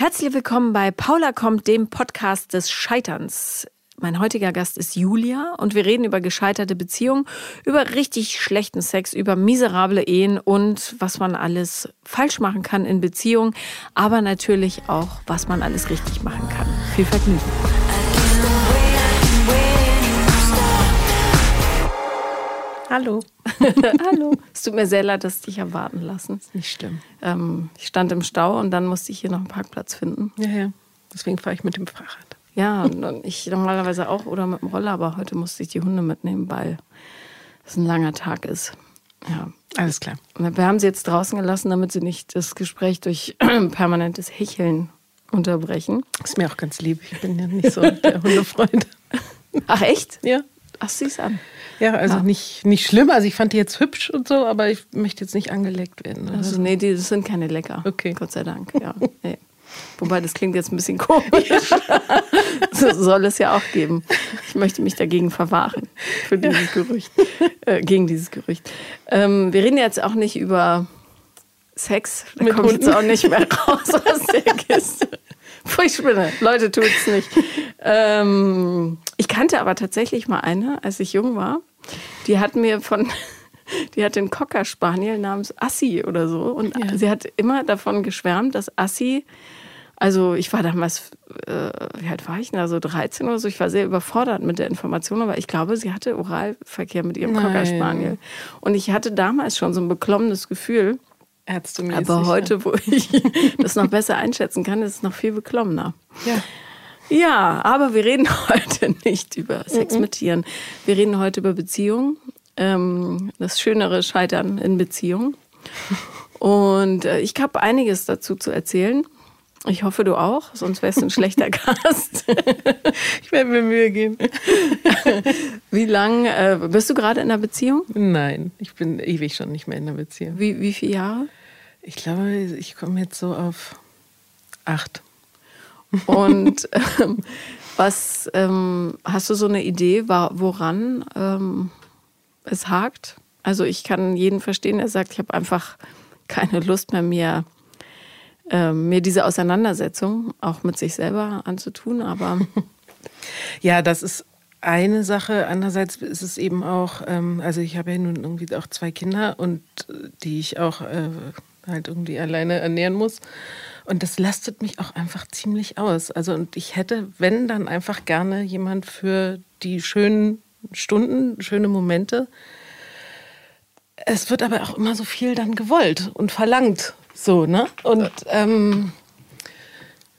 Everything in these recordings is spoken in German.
Herzlich willkommen bei Paula kommt, dem Podcast des Scheiterns. Mein heutiger Gast ist Julia und wir reden über gescheiterte Beziehungen, über richtig schlechten Sex, über miserable Ehen und was man alles falsch machen kann in Beziehungen, aber natürlich auch, was man alles richtig machen kann. Viel Vergnügen. Hallo. Hallo. Es tut mir sehr leid, dass ich dich erwarten lassen. Ist nicht schlimm. Ähm, ich stand im Stau und dann musste ich hier noch einen Parkplatz finden. Ja, ja. Deswegen fahre ich mit dem Fahrrad. Ja, und ich normalerweise auch oder mit dem Roller, aber heute musste ich die Hunde mitnehmen, weil es ein langer Tag ist. Ja. Alles klar. Wir haben sie jetzt draußen gelassen, damit sie nicht das Gespräch durch permanentes Hecheln unterbrechen. Ist mir auch ganz lieb. Ich bin ja nicht so der Hundefreund. Ach echt? Ja. Ach, sieh's an. Ja, also ja. Nicht, nicht schlimm. Also ich fand die jetzt hübsch und so, aber ich möchte jetzt nicht angeleckt werden. Also nee, die das sind keine lecker. Okay. Gott sei Dank, ja. Nee. Wobei, das klingt jetzt ein bisschen komisch. so soll es ja auch geben. Ich möchte mich dagegen verwahren, für dieses Gerücht. Äh, gegen dieses Gerücht. Ähm, wir reden jetzt auch nicht über Sex. Da Hunden. jetzt auch nicht mehr raus aus der Kiste. Furchtspinne. Leute, tut's nicht. Ähm, ich kannte aber tatsächlich mal eine, als ich jung war. Die hat mir von, die hat den Cocker Spaniel namens Assi oder so. Und Ja. sie hat immer davon geschwärmt, dass Assi, also ich war damals, äh, wie alt war ich denn? Also 13 oder so. Ich war sehr überfordert mit der Information, aber ich glaube, sie hatte Oralverkehr mit ihrem Cocker Nein. Spaniel. Und ich hatte damals schon so ein beklommenes Gefühl. Ärztemäßig. Aber ja. heute, wo ich das noch besser einschätzen kann, ist es noch viel beklommener. Ja. Ja, aber wir reden heute nicht über Sex mit Tieren. Wir reden heute über Beziehungen. Ähm, das schönere Scheitern in Beziehungen. Und äh, ich habe einiges dazu zu erzählen. Ich hoffe, du auch, sonst wärst du ein schlechter Gast. Ich werde mir Mühe geben. Wie lang äh, bist du gerade in einer Beziehung? Nein, ich bin ewig schon nicht mehr in einer Beziehung. Wie, wie viele Jahre? Ich glaube, ich komme jetzt so auf acht. Und ähm, was ähm, hast du so eine Idee, woran ähm, es hakt? Also ich kann jeden verstehen, der sagt, ich habe einfach keine Lust mehr, mir, ähm, mir diese Auseinandersetzung auch mit sich selber anzutun. Aber Ja, das ist eine Sache. Andererseits ist es eben auch, ähm, also ich habe ja nun irgendwie auch zwei Kinder und äh, die ich auch äh, halt irgendwie alleine ernähren muss. Und das lastet mich auch einfach ziemlich aus. Also und ich hätte, wenn, dann einfach gerne jemand für die schönen Stunden, schöne Momente. Es wird aber auch immer so viel dann gewollt und verlangt. So, ne? Und ähm,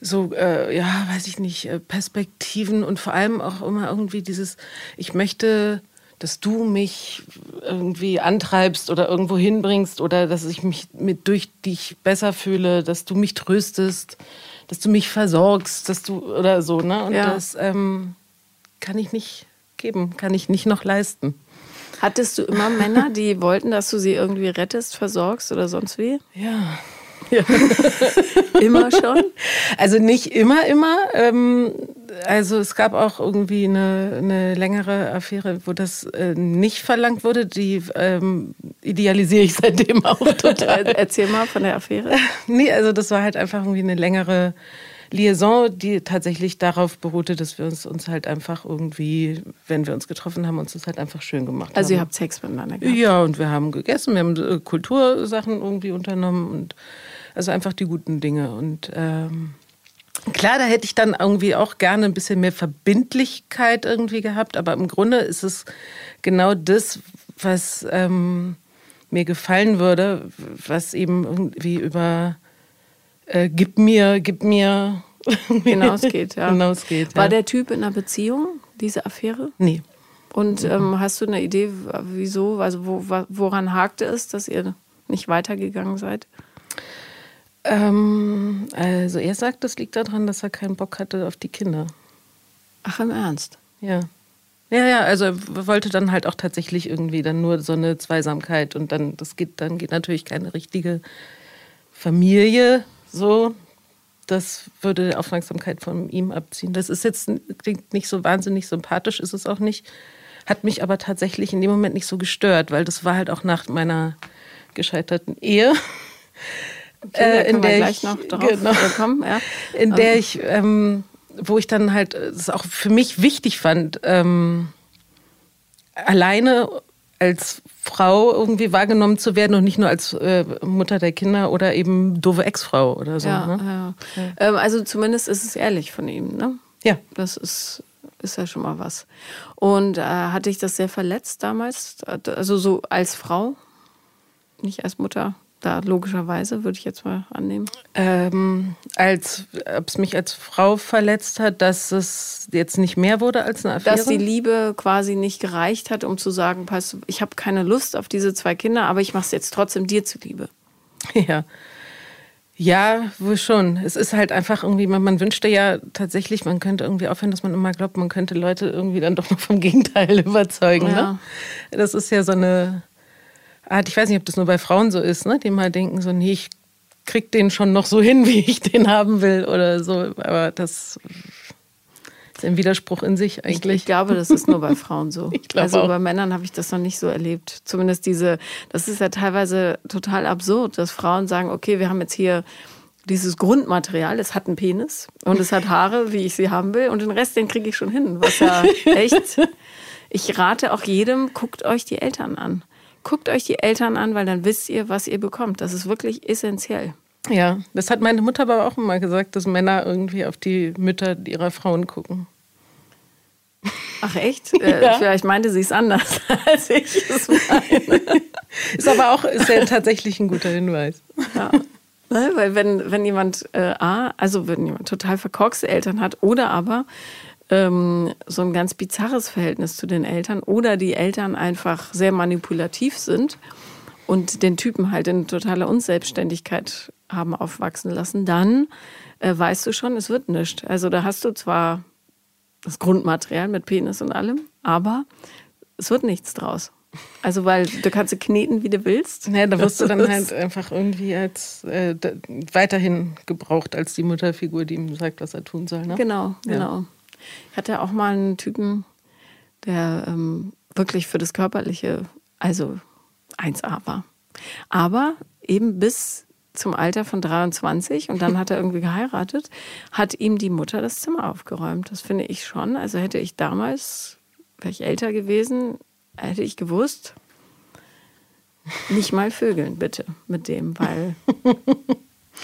so, äh, ja, weiß ich nicht, äh, Perspektiven und vor allem auch immer irgendwie dieses, ich möchte, dass du mich irgendwie antreibst oder irgendwo hinbringst oder dass ich mich mit durch dich besser fühle, dass du mich tröstest, dass du mich versorgst, dass du oder so, ne? Und Ja. das ähm, kann ich nicht geben, kann ich nicht noch leisten. hattest du immer Männer, die wollten, dass du sie irgendwie rettest, versorgst oder sonst wie? Ja. Immer schon? Also nicht immer, immer. Ähm, also es gab auch irgendwie eine, eine längere Affäre, wo das äh, nicht verlangt wurde. Die ähm, idealisiere ich seitdem auch total. Erzähl mal von der Affäre. nee, also das war halt einfach irgendwie eine längere Liaison, die tatsächlich darauf beruhte, dass wir uns, uns halt einfach irgendwie, wenn wir uns getroffen haben, uns das halt einfach schön gemacht Also haben. ihr habt Sex miteinander gehabt. Ja, und wir haben gegessen, wir haben äh, Kultursachen irgendwie unternommen und also einfach die guten Dinge. Und ähm, klar, da hätte ich dann irgendwie auch gerne ein bisschen mehr Verbindlichkeit irgendwie gehabt, aber im Grunde ist es genau das, was ähm, mir gefallen würde, was eben irgendwie über äh, gib mir, gib mir Hinausgeht, ja. hinausgeht. War ja. der Typ in einer Beziehung, diese Affäre? Nee. Und ähm, hast du eine Idee, wieso, also wo, woran hakte es, dass ihr nicht weitergegangen seid? Ähm, also er sagt, das liegt daran, dass er keinen Bock hatte auf die Kinder. Ach, im Ernst? Ja. Ja, ja, also er wollte dann halt auch tatsächlich irgendwie dann nur so eine Zweisamkeit und dann, das geht, dann geht natürlich keine richtige Familie so. Das würde Aufmerksamkeit von ihm abziehen. Das ist jetzt, klingt nicht so wahnsinnig sympathisch, ist es auch nicht. Hat mich aber tatsächlich in dem Moment nicht so gestört, weil das war halt auch nach meiner gescheiterten Ehe. Okay, äh, in der gleich ich, noch drauf genau, kommen. Ja. In der ähm. ich, ähm, wo ich dann halt es auch für mich wichtig fand, ähm, alleine als Frau irgendwie wahrgenommen zu werden und nicht nur als äh, Mutter der Kinder oder eben doofe Ex-Frau oder so. Ja, ne? ja. ja. Ähm, also zumindest ist es ehrlich von ihm, ne? Ja. Das ist, ist ja schon mal was. Und äh, hatte ich das sehr verletzt damals? Also so als Frau, nicht als Mutter? Da logischerweise, würde ich jetzt mal annehmen? Ähm, als, ob es mich als Frau verletzt hat, dass es jetzt nicht mehr wurde als eine Affäre? Dass die Liebe quasi nicht gereicht hat, um zu sagen, pass, ich habe keine Lust auf diese zwei Kinder, aber ich mache es jetzt trotzdem dir zuliebe. Ja. Ja, wohl schon. Es ist halt einfach irgendwie, man, man wünschte ja tatsächlich, man könnte irgendwie aufhören, dass man immer glaubt, man könnte Leute irgendwie dann doch noch vom Gegenteil überzeugen. Ja. Ne? Das ist ja so eine Art, ich weiß nicht, ob das nur bei Frauen so ist, ne? die mal denken, so, nee, ich krieg den schon noch so hin, wie ich den haben will oder so. Aber das ist ein Widerspruch in sich eigentlich. Ich, ich glaube, das ist nur bei Frauen so. also auch. bei Männern habe ich das noch nicht so erlebt. Zumindest diese, das ist ja teilweise total absurd, dass Frauen sagen, okay, wir haben jetzt hier dieses Grundmaterial, es hat einen Penis und es hat Haare, wie ich sie haben will, und den Rest, den kriege ich schon hin. Was ja echt. Ich rate auch jedem, guckt euch die Eltern an guckt euch die Eltern an, weil dann wisst ihr, was ihr bekommt. Das ist wirklich essentiell. Ja, das hat meine Mutter aber auch immer gesagt, dass Männer irgendwie auf die Mütter ihrer Frauen gucken. Ach echt? Äh, ja. Vielleicht meinte sie es anders, als ich es meine. ist aber auch ist ja tatsächlich ein guter Hinweis. Ja. Ne, weil wenn, wenn jemand äh, A, also wenn jemand total verkorkste Eltern hat oder aber ähm, so ein ganz bizarres Verhältnis zu den Eltern oder die Eltern einfach sehr manipulativ sind und den Typen halt in totaler Unselbstständigkeit haben aufwachsen lassen, dann äh, weißt du schon, es wird nichts. Also da hast du zwar das Grundmaterial mit Penis und allem, aber es wird nichts draus. Also, weil du kannst kneten, wie du willst. Ja, da wirst du dann halt einfach irgendwie als äh, weiterhin gebraucht als die Mutterfigur, die ihm sagt, was er tun soll. Ne? Genau, ja. Ich hatte auch mal einen Typen, der ähm, wirklich für das Körperliche, also 1A war. Aber eben bis zum Alter von 23 und dann hat er irgendwie geheiratet, hat ihm die Mutter das Zimmer aufgeräumt. Das finde ich schon. Also hätte ich damals, wäre ich älter gewesen, hätte ich gewusst, nicht mal vögeln bitte mit dem, weil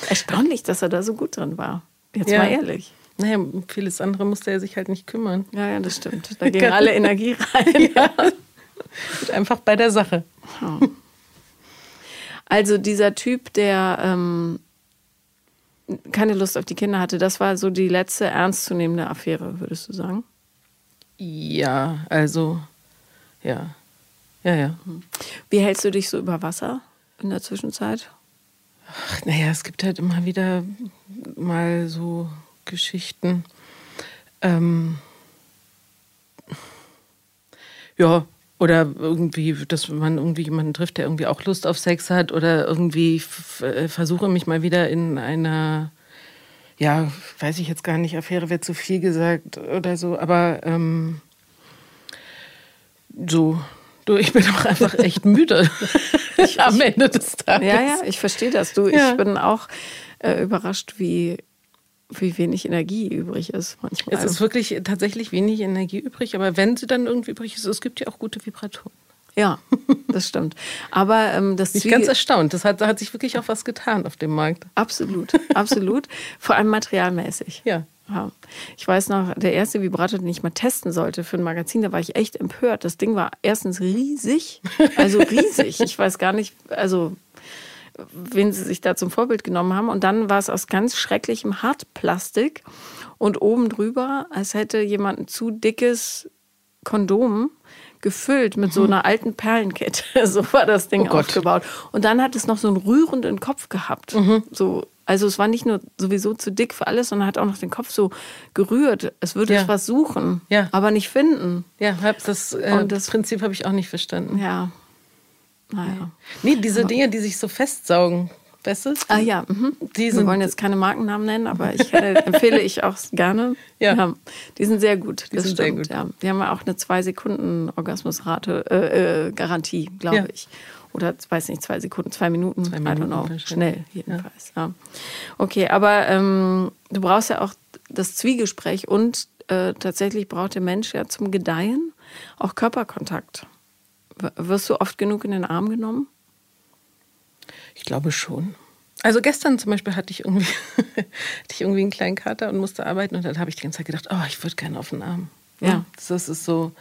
erstaunlich, dass er da so gut drin war. Jetzt ja. mal ehrlich. Naja, vieles andere musste er sich halt nicht kümmern. Ja, ja, das stimmt. Da ging alle Energie rein. ja. Einfach bei der Sache. Also dieser Typ, der ähm, keine Lust auf die Kinder hatte, das war so die letzte ernstzunehmende Affäre, würdest du sagen? Ja, also ja. Ja, ja. Wie hältst du dich so über Wasser in der Zwischenzeit? Ach, naja, es gibt halt immer wieder mal so Geschichten. Ähm, ja, oder irgendwie, dass man irgendwie jemanden trifft, der irgendwie auch Lust auf Sex hat oder irgendwie äh, versuche mich mal wieder in einer, ja, weiß ich jetzt gar nicht, Affäre wäre zu viel gesagt oder so, aber ähm, so, du, ich bin auch einfach echt müde am Ende des Tages. Ja, ja, ich verstehe das. Du, ja. ich bin auch äh, überrascht, wie wie wenig Energie übrig ist manchmal. Es ist wirklich tatsächlich wenig Energie übrig, aber wenn sie dann irgendwie übrig ist, es gibt ja auch gute Vibratoren. Ja, das stimmt. Aber ähm, das Ich bin ganz erstaunt. Das hat, da hat sich wirklich auch was getan auf dem Markt. Absolut, absolut. Vor allem materialmäßig. Ja. ja. Ich weiß noch, der erste Vibrator, den ich mal testen sollte für ein Magazin, da war ich echt empört. Das Ding war erstens riesig, also riesig. Ich weiß gar nicht, also wen sie sich da zum Vorbild genommen haben. Und dann war es aus ganz schrecklichem Hartplastik und oben drüber, als hätte jemand ein zu dickes Kondom gefüllt mit so mhm. einer alten Perlenkette. so war das Ding oh aufgebaut. Und dann hat es noch so einen rührenden Kopf gehabt. Mhm. So, also es war nicht nur sowieso zu dick für alles, sondern hat auch noch den Kopf so gerührt. Es würde ja. was suchen, ja. aber nicht finden. Ja, das, äh, das Prinzip habe ich auch nicht verstanden. Ja, naja. Nee, diese Aber Dinge, die sich so festsaugen. Bestes. Ah ja, mhm. Die wir wollen jetzt keine Markennamen nennen, aber ich äh, empfehle ich auch gerne. Ja. Die sind sehr gut. Die das sind sehr stimmt. gut. Ja. Die haben ja auch eine zwei Sekunden Orgasmusrate äh, äh, Garantie, glaube Ja. ich. Oder weiß nicht, zwei Sekunden, zwei Minuten, Zwei I don't Minuten know. Schnell jedenfalls. Ja. Okay, aber ähm, du brauchst ja auch das Zwiegespräch und äh, tatsächlich braucht der Mensch ja zum Gedeihen auch Körperkontakt. Wirst du oft genug in den Arm genommen? Ich glaube schon. Also gestern zum Beispiel hatte ich irgendwie, hatte ich irgendwie einen kleinen Kater und musste arbeiten und dann habe ich die ganze Zeit gedacht, oh, ich würde gerne auf den Arm. Ja. Das ist so.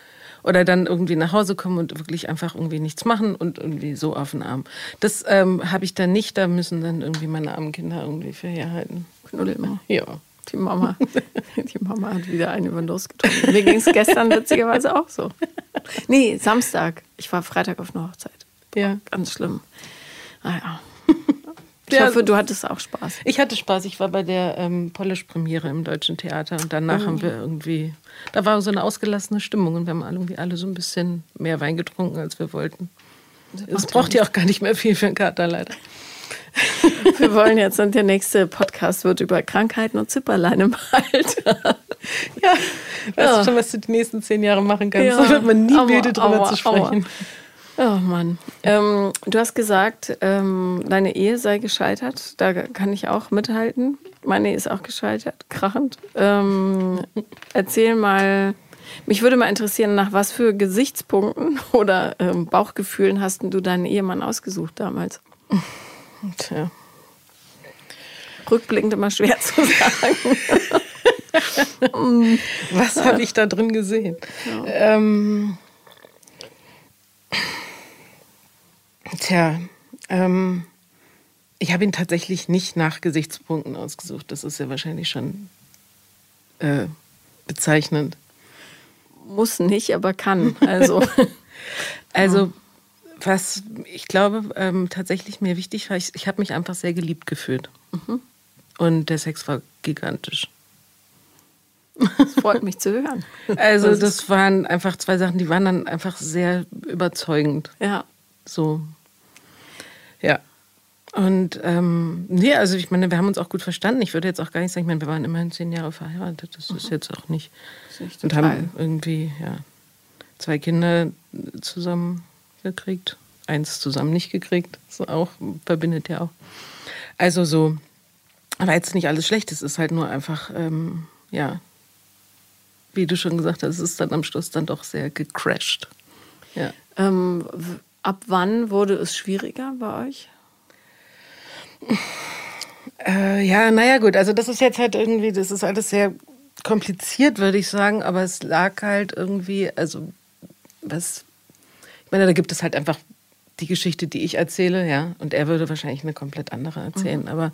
Oder dann irgendwie nach Hause kommen und wirklich einfach irgendwie nichts machen und irgendwie so auf den Arm. Das ähm, habe ich dann nicht, da müssen dann irgendwie meine armen Kinder irgendwie für herhalten. Knuddel mal. Ja. Die Mama, die Mama hat wieder einen über den Durst getrunken. Mir ging es gestern witzigerweise auch so. Nee, Samstag. Ich war Freitag auf einer Hochzeit. Ja. Ganz schlimm. Naja. Ich Ja. hoffe, du hattest auch Spaß. Ich hatte Spaß. Ich war bei der ähm, Polish-Premiere im Deutschen Theater und danach Oh. haben wir irgendwie, da war so eine ausgelassene Stimmung und wir haben alle irgendwie alle so ein bisschen mehr Wein getrunken, als wir wollten. Es braucht ja auch gar nicht mehr viel für einen Kater, leider. Wir wollen jetzt, und der nächste Podcast wird über Krankheiten und Zipperlein im Alter. Ja, weißt Ja. du schon, was du die nächsten zehn Jahre machen kannst? Ja. Da wird man nie Aua, müde drüber aua, zu sprechen. Oh Mann. Ähm, du hast gesagt, ähm, deine Ehe sei gescheitert. Da kann ich auch mithalten. Meine Ehe ist auch gescheitert, krachend. Ähm, erzähl mal, mich würde mal interessieren, nach was für Gesichtspunkten oder ähm, Bauchgefühlen hast du deinen Ehemann ausgesucht damals? Tja. Rückblickend immer schwer zu sagen. Was habe ich da drin gesehen? Ähm, tja, ähm, ich habe ihn tatsächlich nicht nach Gesichtspunkten ausgesucht. Das ist ja wahrscheinlich schon äh, bezeichnend. Muss nicht, aber kann. Also, Also, was ich glaube, ähm, tatsächlich mir wichtig war, ich, ich habe mich einfach sehr geliebt gefühlt. Und der Sex war gigantisch. es freut mich zu hören. Also, Das das waren einfach zwei Sachen, die waren dann einfach sehr überzeugend. Ja. So. Ja. Und ähm, nee, also ich meine, wir haben uns auch gut verstanden. Ich würde jetzt auch gar nicht sagen, ich meine, wir waren immerhin zehn Jahre verheiratet. Das ist jetzt auch nicht. Das Und haben irgendwie, ja, zwei Kinder zusammen gekriegt. Eins zusammen nicht gekriegt. So auch, verbindet ja auch. Also so, aber jetzt nicht alles schlecht. Es ist halt nur einfach, ähm, ja, wie du schon gesagt hast, es ist dann am Schluss dann doch sehr gecrashed. Ja. Ähm, ab wann wurde es schwieriger bei euch? Äh, ja, naja, gut. Also, das ist jetzt halt irgendwie, das ist alles sehr kompliziert, würde ich sagen. Aber es lag halt irgendwie, also, was, ich meine, da gibt es halt einfach die Geschichte, die ich erzähle, ja. Und er würde wahrscheinlich eine komplett andere erzählen. Aber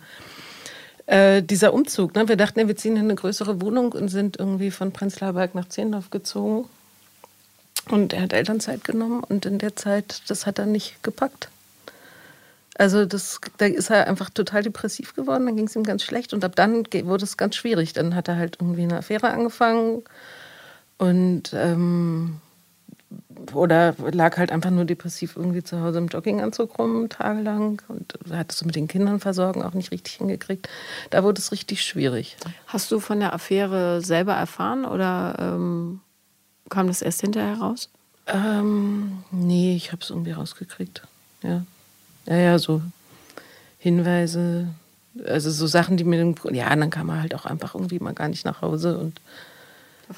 äh, dieser Umzug, ne, wir dachten, ja, wir ziehen in eine größere Wohnung und sind irgendwie von Prenzlauer Berg nach Zehlendorf gezogen. Und er hat Elternzeit genommen und in der Zeit, das hat er nicht gepackt. Also das, da ist er einfach total depressiv geworden, dann ging es ihm ganz schlecht und ab dann wurde es ganz schwierig. Dann hat er halt irgendwie eine Affäre angefangen und ähm, oder lag halt einfach nur depressiv irgendwie zu Hause im Jogginganzug rum, tagelang und hat es so mit den Kindern versorgen auch nicht richtig hingekriegt. Da wurde es richtig schwierig. Hast du von der Affäre selber erfahren oder ähm, kam das erst hinterher raus? Ähm, nee, ich habe es irgendwie rausgekriegt. Ja. ja, ja, so Hinweise, also so Sachen, die mir, ja, dann kam er halt auch einfach irgendwie mal gar nicht nach Hause und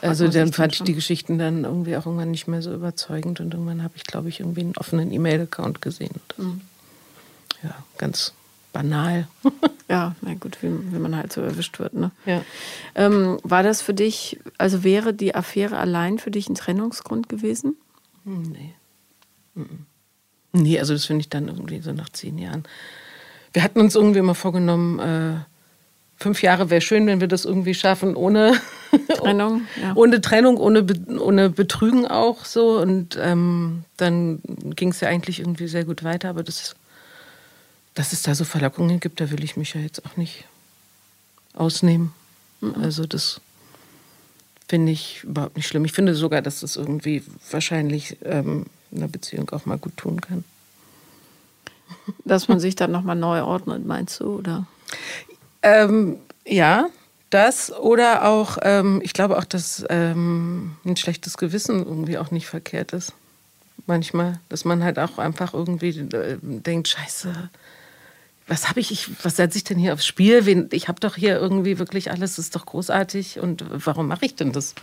also dann fand ich die Geschichten dann irgendwie auch irgendwann nicht mehr so überzeugend und irgendwann habe ich, glaube ich, irgendwie einen offenen E-Mail-Account gesehen. Das, Mhm. Ja, ganz banal. Ja, na gut, wie, wie man halt so erwischt wird. Ne? ja. Ähm, war das für dich, also wäre die Affäre allein für dich ein Trennungsgrund gewesen? Hm, Nee. Mhm. Nee, also das finde ich dann irgendwie so nach zehn Jahren. Wir hatten uns irgendwie immer vorgenommen, äh, fünf Jahre wäre schön, wenn wir das irgendwie schaffen, ohne Trennung? Ja. ohne Trennung, ohne, Be ohne Betrügen auch so. Und ähm, dann ging es ja eigentlich irgendwie sehr gut weiter. Aber das, dass es da so Verlockungen gibt, da will ich mich ja jetzt auch nicht ausnehmen. Also das finde ich überhaupt nicht schlimm. Ich finde sogar, dass das irgendwie wahrscheinlich ähm, einer Beziehung auch mal gut tun kann. Dass man sich dann nochmal neu ordnet, meinst du, oder? Ähm, ja, das oder auch, ähm, ich glaube auch, dass ähm, ein schlechtes Gewissen irgendwie auch nicht verkehrt ist. Manchmal, dass man halt auch einfach irgendwie äh, denkt, scheiße, was habe ich, ich, was setze ich denn hier aufs Spiel? Ich habe doch hier irgendwie wirklich alles, das ist doch großartig und warum mache ich denn das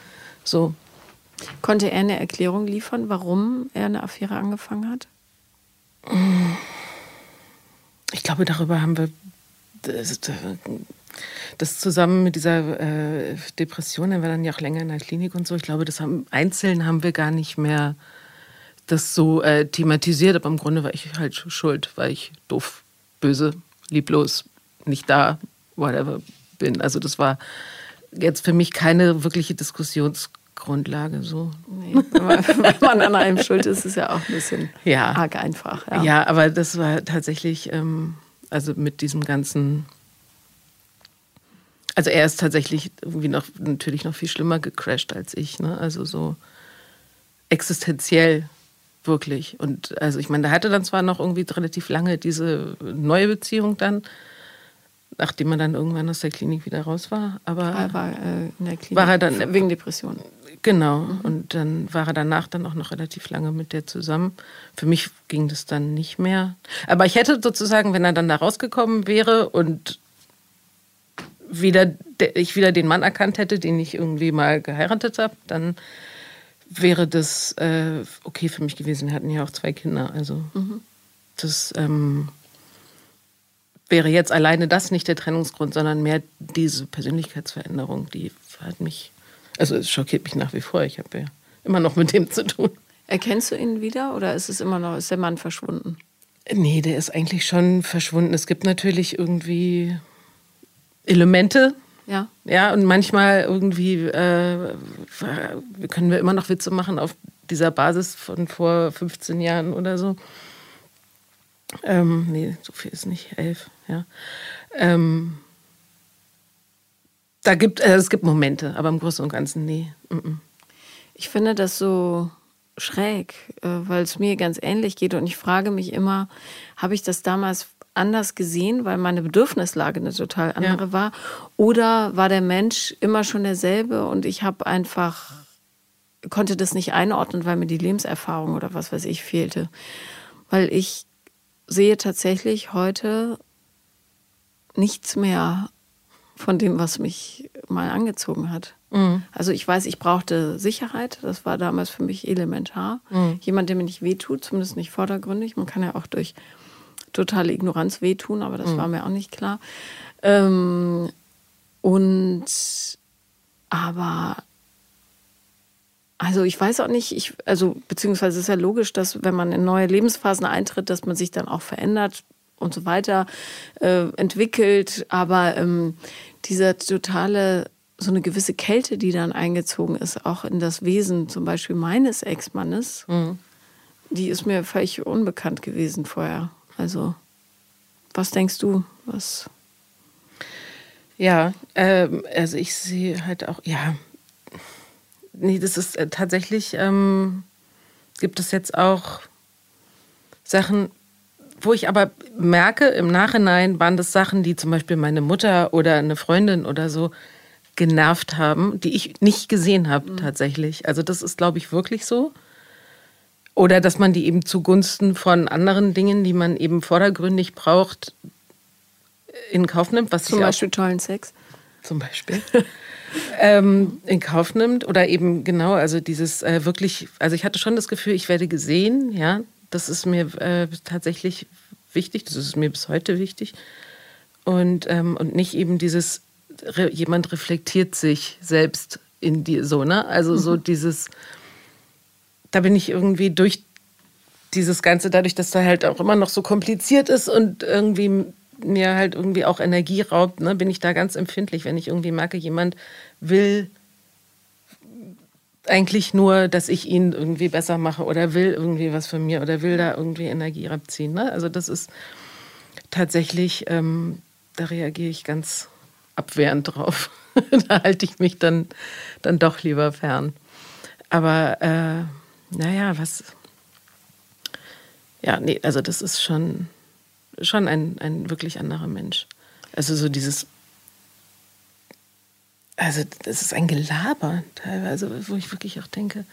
so? Konnte er eine Erklärung liefern, warum er eine Affäre angefangen hat? Ich glaube, darüber haben wir das, das zusammen mit dieser äh, Depression, war dann ja auch länger in der Klinik und so. Ich glaube, das haben, einzeln haben wir gar nicht mehr das so äh, thematisiert, aber im Grunde war ich halt schuld, weil ich doof, böse, lieblos, nicht da, whatever bin. Also das war jetzt für mich keine wirkliche Diskussionsgrundlage so. Nee, wenn man an einem schuld ist, ist es ja auch ein bisschen ja. arg einfach. Ja. ja, aber das war tatsächlich, ähm, also mit diesem ganzen also er ist tatsächlich irgendwie noch natürlich noch viel schlimmer gecrashed als ich, ne? Also so existenziell wirklich. Und also ich meine, der hatte dann zwar noch irgendwie relativ lange diese neue Beziehung dann, nachdem man dann irgendwann aus der Klinik wieder raus war, aber er war äh, in der Klinik war er dann wegen Depression. Genau. Mhm. Und dann war er danach dann auch noch relativ lange mit der zusammen. Für mich ging das dann nicht mehr. Aber ich hätte sozusagen, wenn er dann da rausgekommen wäre und wieder ich wieder den Mann erkannt hätte, den ich irgendwie mal geheiratet habe, dann wäre das äh, okay für mich gewesen. Wir hatten ja auch zwei Kinder. Also mhm. das ähm, wäre jetzt alleine das nicht der Trennungsgrund, sondern mehr diese Persönlichkeitsveränderung, die hat mich, also es schockiert mich nach wie vor. Ich habe ja immer noch mit dem zu tun. Erkennst du ihn wieder oder ist es immer noch, ist der Mann verschwunden? Nee, der ist eigentlich schon verschwunden. Es gibt natürlich irgendwie Elemente, ja. Ja, und manchmal irgendwie äh, können wir immer noch Witze machen auf dieser Basis von vor 15 Jahren oder so. Ähm, nee, so viel ist nicht, elf, ja. Ähm, da gibt, äh, es gibt Momente, aber im Großen und Ganzen, nee. Mm -mm. Ich finde das so schräg, äh, weil es mir ganz ähnlich geht und ich frage mich immer, habe ich das damals anders gesehen, weil meine Bedürfnislage eine total andere ja. war? Oder war der Mensch immer schon derselbe und ich habe einfach, konnte das nicht einordnen, weil mir die Lebenserfahrung oder was weiß ich fehlte? Weil ich sehe tatsächlich heute nichts mehr von dem, was mich mal angezogen hat. Mhm. Also ich weiß, ich brauchte Sicherheit. Das war damals für mich elementar. Mhm. Jemand, der mir nicht wehtut, zumindest nicht vordergründig. Man kann ja auch durch totale Ignoranz wehtun, aber das mhm. war mir auch nicht klar. Ähm, und aber also ich weiß auch nicht, ich, also beziehungsweise ist ja logisch, dass wenn man in neue Lebensphasen eintritt, dass man sich dann auch verändert und so weiter äh, entwickelt. Aber ähm, dieser totale, so eine gewisse Kälte, die dann eingezogen ist, auch in das Wesen zum Beispiel meines Ex-Mannes, mhm. die ist mir völlig unbekannt gewesen vorher. Also, was denkst du? Was? Ja, ähm, also ich sehe halt auch, ja, nee, das ist äh, tatsächlich, ähm, gibt es jetzt auch Sachen, wo ich aber merke, im Nachhinein waren das Sachen, die zum Beispiel meine Mutter oder eine Freundin oder so genervt haben, die ich nicht gesehen habe mhm. tatsächlich. Also das ist, glaube ich, wirklich so. Oder dass man die eben zugunsten von anderen Dingen, die man eben vordergründig braucht, in Kauf nimmt. Was zum Beispiel tollen Sex. Zum Beispiel. ähm, in Kauf nimmt. Oder eben genau, also dieses äh, wirklich, also ich hatte schon das Gefühl, ich werde gesehen, ja. Das ist mir äh, tatsächlich wichtig, das ist mir bis heute wichtig. Und, ähm, und nicht eben dieses, re, jemand reflektiert sich selbst in dir so, ne? Also so mhm. dieses da bin ich irgendwie durch dieses Ganze, dadurch, dass da halt auch immer noch so kompliziert ist und irgendwie mir halt irgendwie auch Energie raubt, ne, bin ich da ganz empfindlich, wenn ich irgendwie merke, jemand will eigentlich nur, dass ich ihn irgendwie besser mache oder will irgendwie was von mir oder will da irgendwie Energie abziehen. Ne? Also das ist tatsächlich, ähm, da reagiere ich ganz abwehrend drauf. da halte ich mich dann, dann doch lieber fern. Aber äh, naja, was. Ja, nee, also das ist schon. schon ein, ein wirklich anderer Mensch. Also so dieses, also das ist ein Gelaber teilweise, wo ich wirklich auch denke,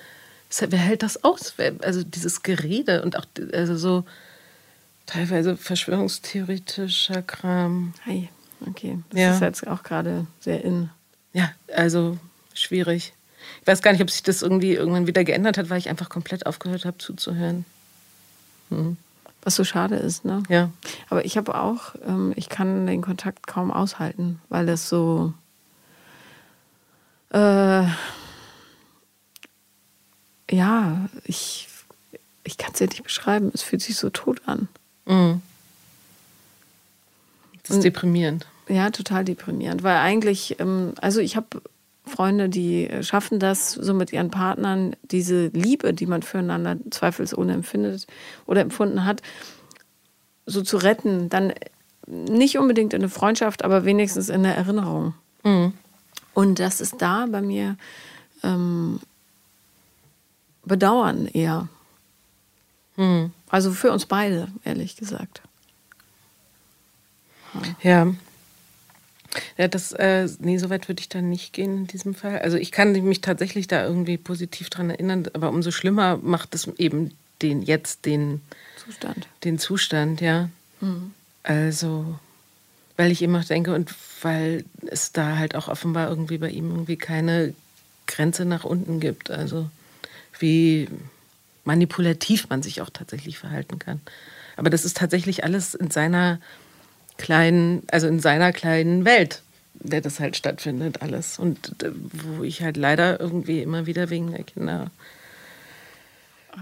wer hält das aus? Also dieses Gerede und auch also so teilweise verschwörungstheoretischer Kram. Hey, okay. Das Ja. ist jetzt auch gerade sehr in. Ja, also schwierig. Ich weiß gar nicht, ob sich das irgendwie irgendwann wieder geändert hat, weil ich einfach komplett aufgehört habe zuzuhören. Was so schade ist, ne? Ja. Aber ich habe auch, ähm, ich kann den Kontakt kaum aushalten, weil es so. Äh, ja, ich, ich kann es dir nicht beschreiben. Es fühlt sich so tot an. Mhm. Das ist deprimierend. Ja, total deprimierend, weil eigentlich, ähm, also ich habe Freunde, die schaffen das so mit ihren Partnern, diese Liebe, die man füreinander zweifelsohne empfindet oder empfunden hat, so zu retten. Dann nicht unbedingt in eine Freundschaft, aber wenigstens in eine Erinnerung. Und das ist da bei mir ähm, Bedauern eher. Also für uns beide, ehrlich gesagt. Ja. Ja, das, äh, nee, so weit würde ich dann nicht gehen in diesem Fall. Also ich kann mich tatsächlich da irgendwie positiv dran erinnern, aber umso schlimmer macht es eben den jetzt den, Zustand. den Zustand, ja. Also, weil ich immer denke und weil es da halt auch offenbar irgendwie bei ihm irgendwie keine Grenze nach unten gibt. Also wie manipulativ man sich auch tatsächlich verhalten kann. Aber das ist tatsächlich alles in seiner kleinen, also in seiner kleinen Welt, der das halt stattfindet, alles. Und äh, wo ich halt leider irgendwie immer wieder wegen der Kinder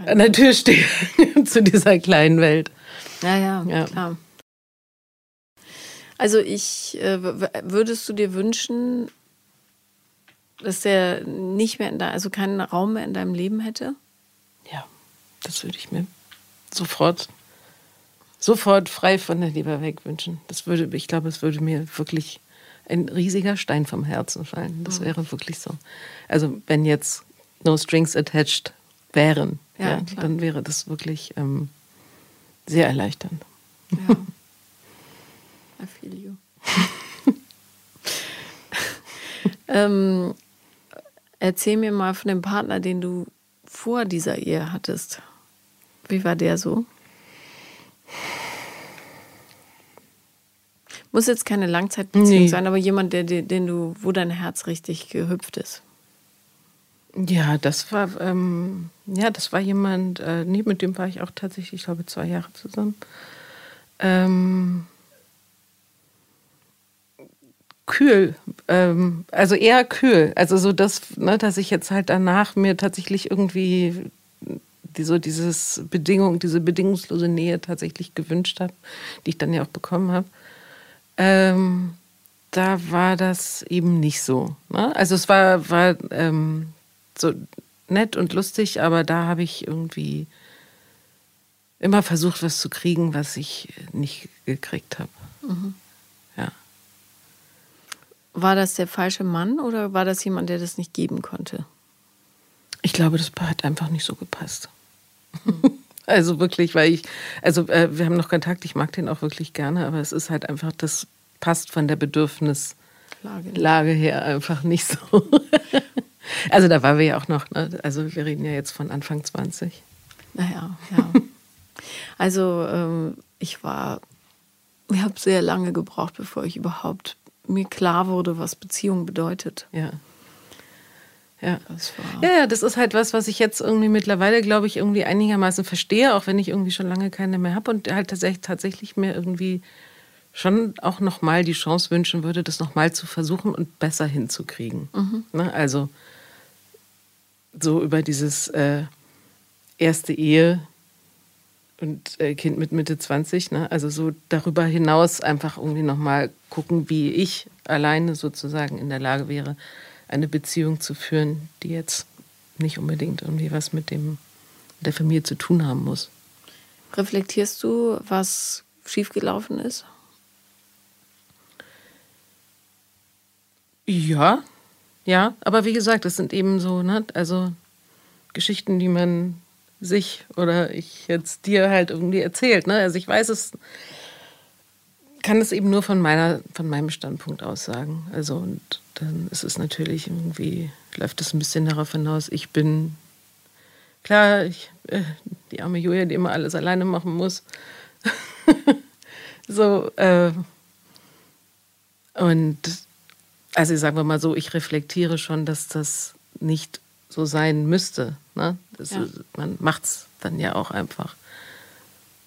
an der Tür stehe zu dieser kleinen Welt. Ja, ja, Ja. klar. Also ich, äh, würdest du dir wünschen, dass der nicht mehr in da, also keinen Raum mehr in deinem Leben hätte? Ja, das würde ich mir sofort, sofort frei von der Leber weg wünschen. Das würde, ich glaube, es würde mir wirklich ein riesiger Stein vom Herzen fallen. Das wäre wirklich so. Also wenn jetzt no strings attached wären, Ja, ja, dann wäre das wirklich ähm, sehr erleichternd. Ja. I feel you. ähm, erzähl mir mal von dem Partner, den du vor dieser Ehe hattest. Wie war der so? Muss jetzt keine Langzeitbeziehung Nee. sein, aber jemand, der, den du, wo dein Herz richtig gehüpft ist. Ja, das war, ähm, ja, das war jemand, äh, nee, mit dem war ich auch tatsächlich, ich glaube, zwei Jahre zusammen. Ähm, kühl, ähm, also eher kühl. Also so das, ne, dass ich jetzt halt danach mir tatsächlich irgendwie die, so dieses Bedingung, diese bedingungslose Nähe tatsächlich gewünscht habe, die ich dann ja auch bekommen habe. Ähm, da war das eben nicht so. Ne? Also es war, war ähm, so nett und lustig, aber da habe ich irgendwie immer versucht, was zu kriegen, was ich nicht gekriegt habe. Ja. War das der falsche Mann oder war das jemand, der das nicht geben konnte? Ich glaube, das hat einfach nicht so gepasst. also wirklich, weil ich, also äh, wir haben noch Kontakt, ich mag den auch wirklich gerne, aber es ist halt einfach, das passt von der Bedürfnislage Lage. her einfach nicht so. also da waren wir ja auch noch, ne? also wir reden ja jetzt von Anfang 20. Naja, ja. Also ähm, ich war, ich habe sehr lange gebraucht, bevor ich überhaupt mir klar wurde, was Beziehung bedeutet. Ja. Ja. Ja, ja, das ist halt was, was ich jetzt irgendwie mittlerweile, glaube ich, irgendwie einigermaßen verstehe, auch wenn ich irgendwie schon lange keine mehr habe und halt tatsächlich, tatsächlich mir irgendwie schon auch nochmal die Chance wünschen würde, das nochmal zu versuchen und besser hinzukriegen. Ne? Also so über dieses äh, erste Ehe und äh, Kind mit Mitte 20, ne? also so darüber hinaus einfach irgendwie nochmal gucken, wie ich alleine sozusagen in der Lage wäre, eine Beziehung zu führen, die jetzt nicht unbedingt irgendwie was mit dem der Familie zu tun haben muss. reflektierst du, was schiefgelaufen ist? Ja, ja, aber wie gesagt, das sind eben so, ne, also Geschichten, die man sich oder ich jetzt dir halt irgendwie erzählt, ne? Also ich weiß es kann es eben nur von meiner, von meinem Standpunkt aus sagen. Also und dann ist es natürlich irgendwie, läuft es ein bisschen darauf hinaus, ich bin klar, ich, äh, die arme Julia, die immer alles alleine machen muss. so, äh, und also sagen wir mal so, ich reflektiere schon, dass das nicht so sein müsste. Ne? Das, ja. Man macht es dann ja auch einfach.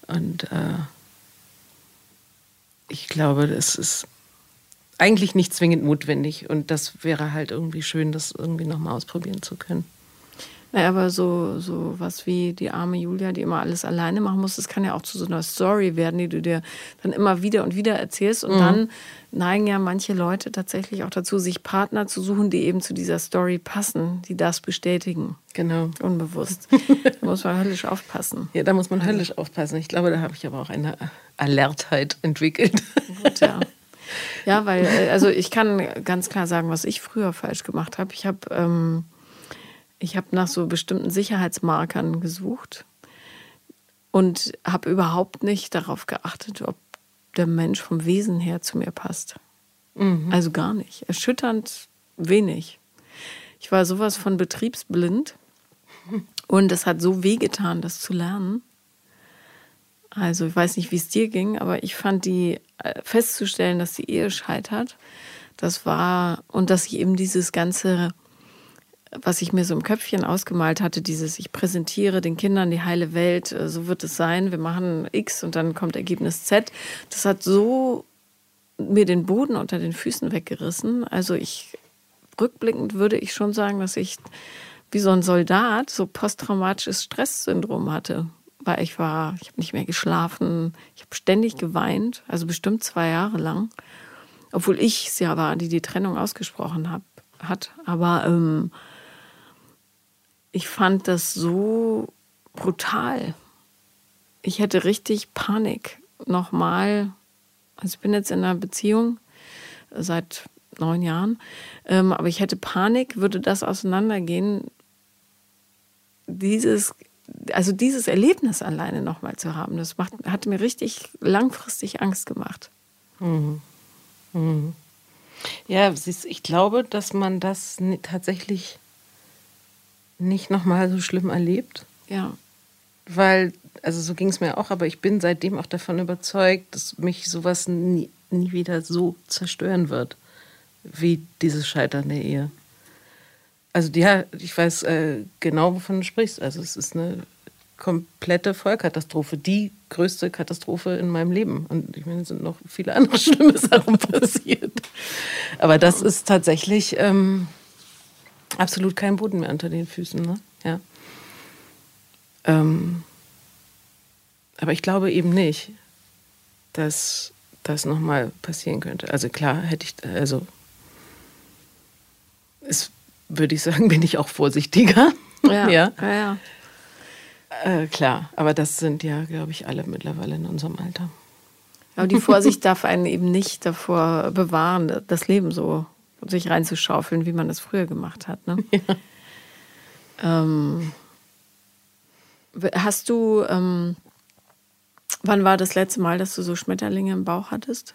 Und äh, ich glaube, das ist eigentlich nicht zwingend notwendig. Und das wäre halt irgendwie schön, das irgendwie nochmal ausprobieren zu können. Naja, aber so, so was wie die arme Julia, die immer alles alleine machen muss, das kann ja auch zu so einer Story werden, die du dir dann immer wieder und wieder erzählst. Und mhm. dann neigen ja manche Leute tatsächlich auch dazu, sich Partner zu suchen, die eben zu dieser Story passen, die das bestätigen. Genau. Unbewusst. da muss man höllisch aufpassen. Ja, da muss man höllisch aufpassen. Ich glaube, da habe ich aber auch eine Alertheit entwickelt. Gut, ja. Ja, weil, äh, also ich kann ganz klar sagen, was ich früher falsch gemacht habe. Ich habe. Ähm, ich habe nach so bestimmten Sicherheitsmarkern gesucht und habe überhaupt nicht darauf geachtet, ob der Mensch vom Wesen her zu mir passt. Mhm. Also gar nicht. Erschütternd wenig. Ich war sowas von betriebsblind und es hat so wehgetan, das zu lernen. Also ich weiß nicht, wie es dir ging, aber ich fand die äh, festzustellen, dass die Ehe scheitert, das war und dass ich eben dieses ganze was ich mir so im Köpfchen ausgemalt hatte, dieses, ich präsentiere den Kindern die heile Welt, äh, so wird es sein, wir machen X und dann kommt Ergebnis Z, das hat so mir den Boden unter den Füßen weggerissen. Also ich, rückblickend würde ich schon sagen, dass ich wie so ein Soldat so posttraumatisches Stresssyndrom hatte. Weil ich war, ich habe nicht mehr geschlafen, ich habe ständig geweint, also bestimmt zwei Jahre lang. Obwohl ich es ja war, die die Trennung ausgesprochen hab, hat. Aber ähm, ich fand das so brutal. Ich hätte richtig Panik. Nochmal, also ich bin jetzt in einer Beziehung seit neun Jahren, ähm, aber ich hätte Panik, würde das auseinandergehen, dieses, also dieses Erlebnis alleine nochmal zu haben, das macht, hat mir richtig langfristig Angst gemacht. Mhm. Mhm. Ja, ich glaube, dass man das tatsächlich nicht nochmal so schlimm erlebt. Ja. Weil, also so ging es mir auch, aber ich bin seitdem auch davon überzeugt, dass mich sowas nie, nie wieder so zerstören wird, wie dieses Scheitern der Ehe. Also ja, ich weiß äh, genau, wovon du sprichst. Also es ist eine komplette Vollkatastrophe, die größte Katastrophe in meinem Leben. Und ich meine, es sind noch viele andere schlimme Sachen passiert. Aber das ist tatsächlich, ähm, absolut kein Boden mehr unter den Füßen. Ne? Ja. Ähm, aber ich glaube eben nicht, dass das nochmal passieren könnte. Also klar hätte ich, also es würde ich sagen, bin ich auch vorsichtiger. Ja, ja. ja, ja. Äh, klar, aber das sind ja, glaube ich, alle mittlerweile in unserem Alter. Aber die Vorsicht darf einen eben nicht davor bewahren, das Leben so sich reinzuschaufeln, wie man das früher gemacht hat. Ne? Ja. Ähm, hast du, ähm, wann war das letzte Mal, dass du so Schmetterlinge im Bauch hattest?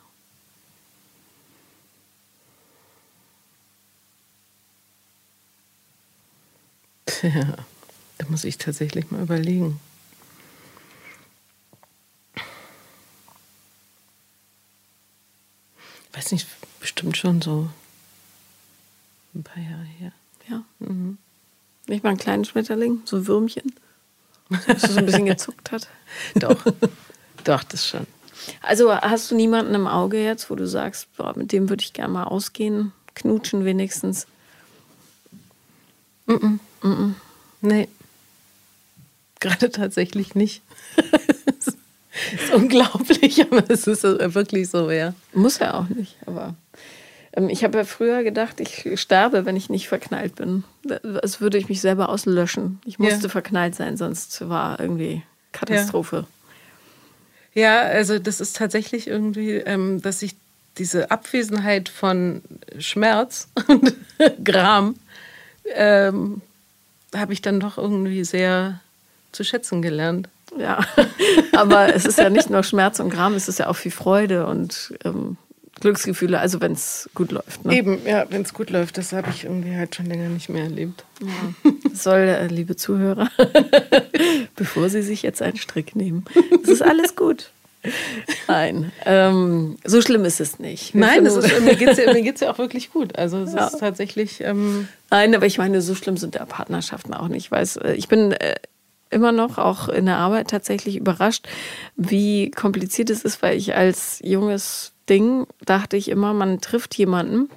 Ja, da muss ich tatsächlich mal überlegen. Weiß nicht, bestimmt schon so ein paar Jahre her. Ja. Mhm. Nicht mal ein kleines Schmetterling, so ein Würmchen, das so ein bisschen gezuckt hat. Doch, doch, das schon. Also hast du niemanden im Auge jetzt, wo du sagst, boah, mit dem würde ich gerne mal ausgehen, knutschen wenigstens? Mm -mm. Mm nee. Gerade tatsächlich nicht. ist unglaublich, aber es ist wirklich so, ja. Muss ja auch nicht, aber ich habe ja früher gedacht, ich sterbe, wenn ich nicht verknallt bin. Als würde ich mich selber auslöschen. Ich musste ja. verknallt sein, sonst war irgendwie Katastrophe. Ja. ja, also das ist tatsächlich irgendwie, ähm, dass ich diese Abwesenheit von Schmerz und Gram ähm, habe ich dann doch irgendwie sehr zu schätzen gelernt. Ja, aber es ist ja nicht nur Schmerz und Gram, es ist ja auch viel Freude und ähm, Glücksgefühle, also wenn es gut läuft. Ne? Eben, ja, wenn es gut läuft, das habe ich irgendwie halt schon länger nicht mehr erlebt. Ja. Soll, äh, liebe Zuhörer, bevor Sie sich jetzt einen Strick nehmen, es ist alles gut. Nein, ähm, so schlimm ist es nicht. Wir Nein, ist, mir geht es ja, ja, auch wirklich gut. Also es ja. ist tatsächlich. Ähm Nein, aber ich meine, so schlimm sind ja Partnerschaften auch nicht. Ich weiß, äh, ich bin äh, immer noch auch in der Arbeit tatsächlich überrascht, wie kompliziert es ist, weil ich als junges Ding dachte ich immer, man trifft jemanden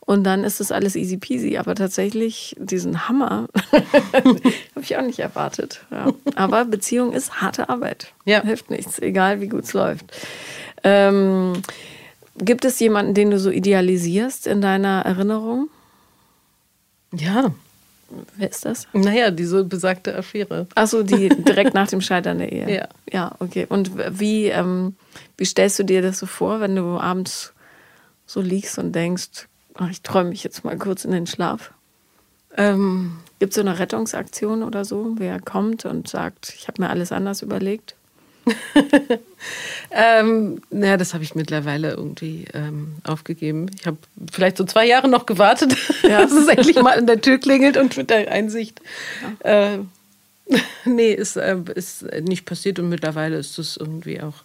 und dann ist das alles easy peasy. Aber tatsächlich, diesen Hammer habe ich auch nicht erwartet. Ja. Aber Beziehung ist harte Arbeit. Ja. Hilft nichts, egal wie gut es läuft. Ähm, gibt es jemanden, den du so idealisierst in deiner Erinnerung? Ja. Wer ist das? Naja, diese besagte Affäre. Achso, die direkt nach dem Scheitern der Ehe. Ja. Ja, okay. Und wie, ähm, wie stellst du dir das so vor, wenn du abends so liegst und denkst, ach, ich träume mich jetzt mal kurz in den Schlaf? Ähm, Gibt es so eine Rettungsaktion oder so? Wer kommt und sagt, ich habe mir alles anders überlegt? ähm, naja, das habe ich mittlerweile irgendwie ähm, aufgegeben. Ich habe vielleicht so zwei Jahre noch gewartet, ja. dass es endlich mal an der Tür klingelt und mit der Einsicht. Ja. Äh, nee, ist, äh, ist nicht passiert und mittlerweile ist es irgendwie auch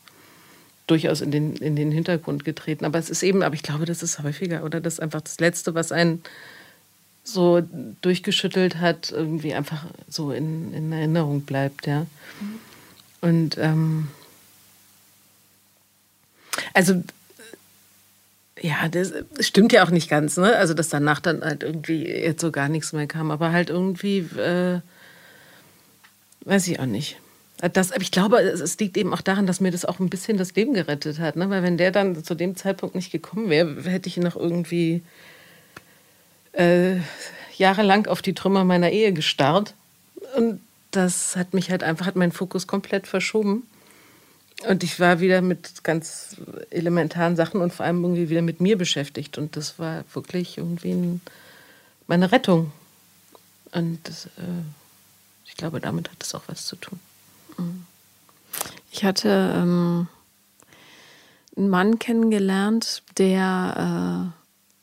durchaus in den, in den Hintergrund getreten. Aber es ist eben, aber ich glaube, das ist häufiger, oder? Das ist einfach das Letzte, was einen so durchgeschüttelt hat, irgendwie einfach so in, in Erinnerung bleibt, ja. Mhm. Und ähm, also ja, das stimmt ja auch nicht ganz, ne? Also dass danach dann halt irgendwie jetzt so gar nichts mehr kam, aber halt irgendwie äh, weiß ich auch nicht. Das, ich glaube, es liegt eben auch daran, dass mir das auch ein bisschen das Leben gerettet hat. Ne? Weil wenn der dann zu dem Zeitpunkt nicht gekommen wäre, hätte ich noch irgendwie äh, jahrelang auf die Trümmer meiner Ehe gestarrt. Und das hat mich halt einfach, hat meinen Fokus komplett verschoben. Und ich war wieder mit ganz elementaren Sachen und vor allem irgendwie wieder mit mir beschäftigt. Und das war wirklich irgendwie ein, meine Rettung. Und das, äh, ich glaube, damit hat es auch was zu tun. Ich hatte ähm, einen Mann kennengelernt, der,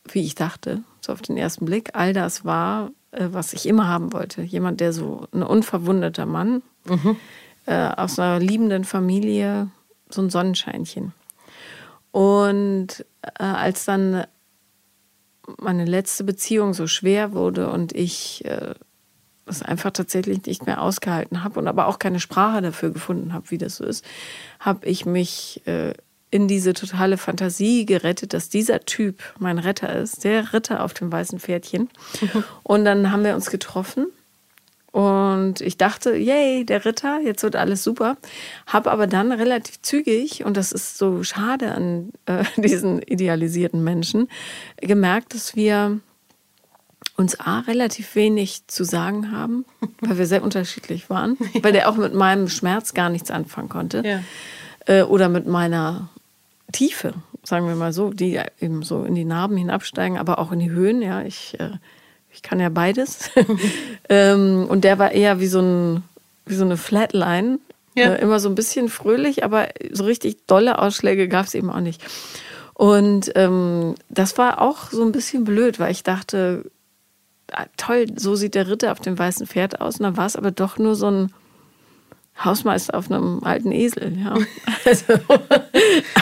äh, wie ich dachte, so auf den ersten Blick, all das war, was ich immer haben wollte. Jemand, der so ein unverwundeter Mann, mhm. äh, aus einer liebenden Familie, so ein Sonnenscheinchen. Und äh, als dann meine letzte Beziehung so schwer wurde und ich äh, es einfach tatsächlich nicht mehr ausgehalten habe und aber auch keine Sprache dafür gefunden habe, wie das so ist, habe ich mich äh, in diese totale Fantasie gerettet, dass dieser Typ mein Retter ist, der Ritter auf dem weißen Pferdchen. Und dann haben wir uns getroffen und ich dachte, yay, der Ritter, jetzt wird alles super. Habe aber dann relativ zügig, und das ist so schade an äh, diesen idealisierten Menschen, gemerkt, dass wir uns A, relativ wenig zu sagen haben, weil wir sehr unterschiedlich waren, weil der auch mit meinem Schmerz gar nichts anfangen konnte. Ja. Äh, oder mit meiner Tiefe, sagen wir mal so, die eben so in die Narben hinabsteigen, aber auch in die Höhen. Ja, ich, äh, ich kann ja beides. ähm, und der war eher wie so, ein, wie so eine Flatline. Ja. Äh, immer so ein bisschen fröhlich, aber so richtig dolle Ausschläge gab es eben auch nicht. Und ähm, das war auch so ein bisschen blöd, weil ich dachte, ah, toll, so sieht der Ritter auf dem weißen Pferd aus. Und dann war es aber doch nur so ein Hausmeister auf einem alten Esel, ja. Also,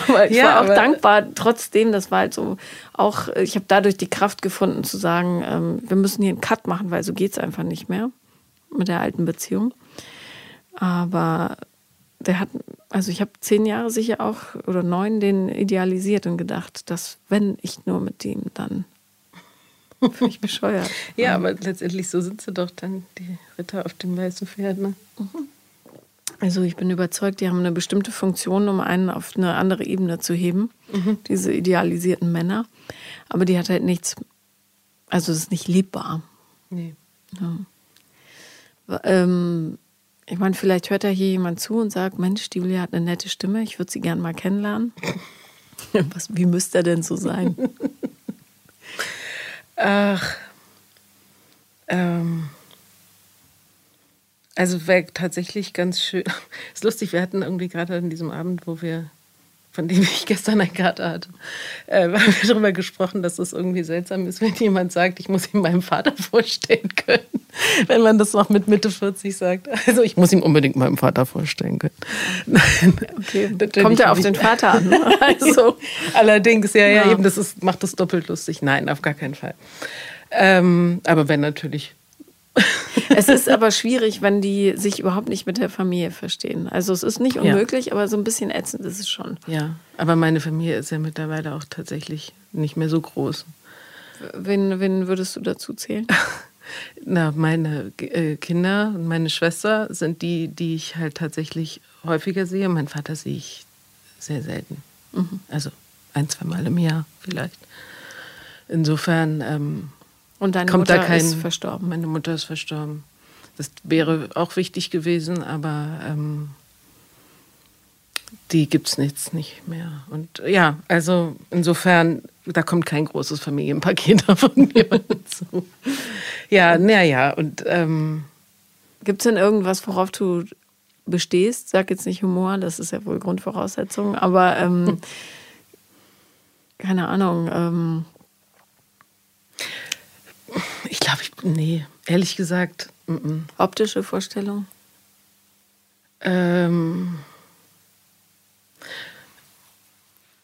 aber ich ja, war auch dankbar, trotzdem, das war halt so auch, ich habe dadurch die Kraft gefunden zu sagen, ähm, wir müssen hier einen Cut machen, weil so geht es einfach nicht mehr mit der alten Beziehung. Aber der hat, also ich habe zehn Jahre sicher auch oder neun den idealisiert und gedacht, dass wenn ich nur mit dem dann Finde ich bescheuert. ja, aber letztendlich so sind sie doch dann, die Ritter auf dem weißen Pferd. Ne? Mhm. Also ich bin überzeugt, die haben eine bestimmte Funktion, um einen auf eine andere Ebene zu heben, mhm. diese idealisierten Männer. Aber die hat halt nichts, also es ist nicht liebbar. Nee. Ja. Ähm, ich meine, vielleicht hört da hier jemand zu und sagt, Mensch, die Julia hat eine nette Stimme, ich würde sie gerne mal kennenlernen. Was, wie müsste er denn so sein? Ach, ähm, Also wäre tatsächlich ganz schön. Ist lustig, wir hatten irgendwie gerade an diesem Abend, wo wir von dem ich gestern eine Karte hatte, äh, haben wir darüber gesprochen, dass es irgendwie seltsam ist, wenn jemand sagt, ich muss ihm meinem Vater vorstellen können. Wenn man das noch mit Mitte 40 sagt. Also ich muss ihm unbedingt meinem Vater vorstellen können. Nein, okay. Kommt er auf den Vater an? Ne? Also, allerdings, ja, ja, ja, eben, das ist, macht das doppelt lustig. Nein, auf gar keinen Fall. Ähm, aber wenn natürlich es ist aber schwierig, wenn die sich überhaupt nicht mit der Familie verstehen. Also es ist nicht unmöglich, ja. aber so ein bisschen ätzend ist es schon. Ja, aber meine Familie ist ja mittlerweile auch tatsächlich nicht mehr so groß. Wen, wen würdest du dazu zählen? Na, meine äh, Kinder und meine Schwester sind die, die ich halt tatsächlich häufiger sehe. Mein Vater sehe ich sehr selten. Mhm. Also ein, zwei Mal im Jahr vielleicht. Insofern ähm, und deine kommt Mutter da kein, ist verstorben. Meine Mutter ist verstorben. Das wäre auch wichtig gewesen, aber ähm, die gibt es jetzt nicht mehr. Und ja, also insofern, da kommt kein großes Familienpaket von mir zu. Ja, naja, und ähm, gibt es denn irgendwas, worauf du bestehst? Sag jetzt nicht Humor, das ist ja wohl Grundvoraussetzung, aber ähm, keine Ahnung. Ich glaube, ich, nee, ehrlich gesagt. M -m. Optische Vorstellung? Ähm,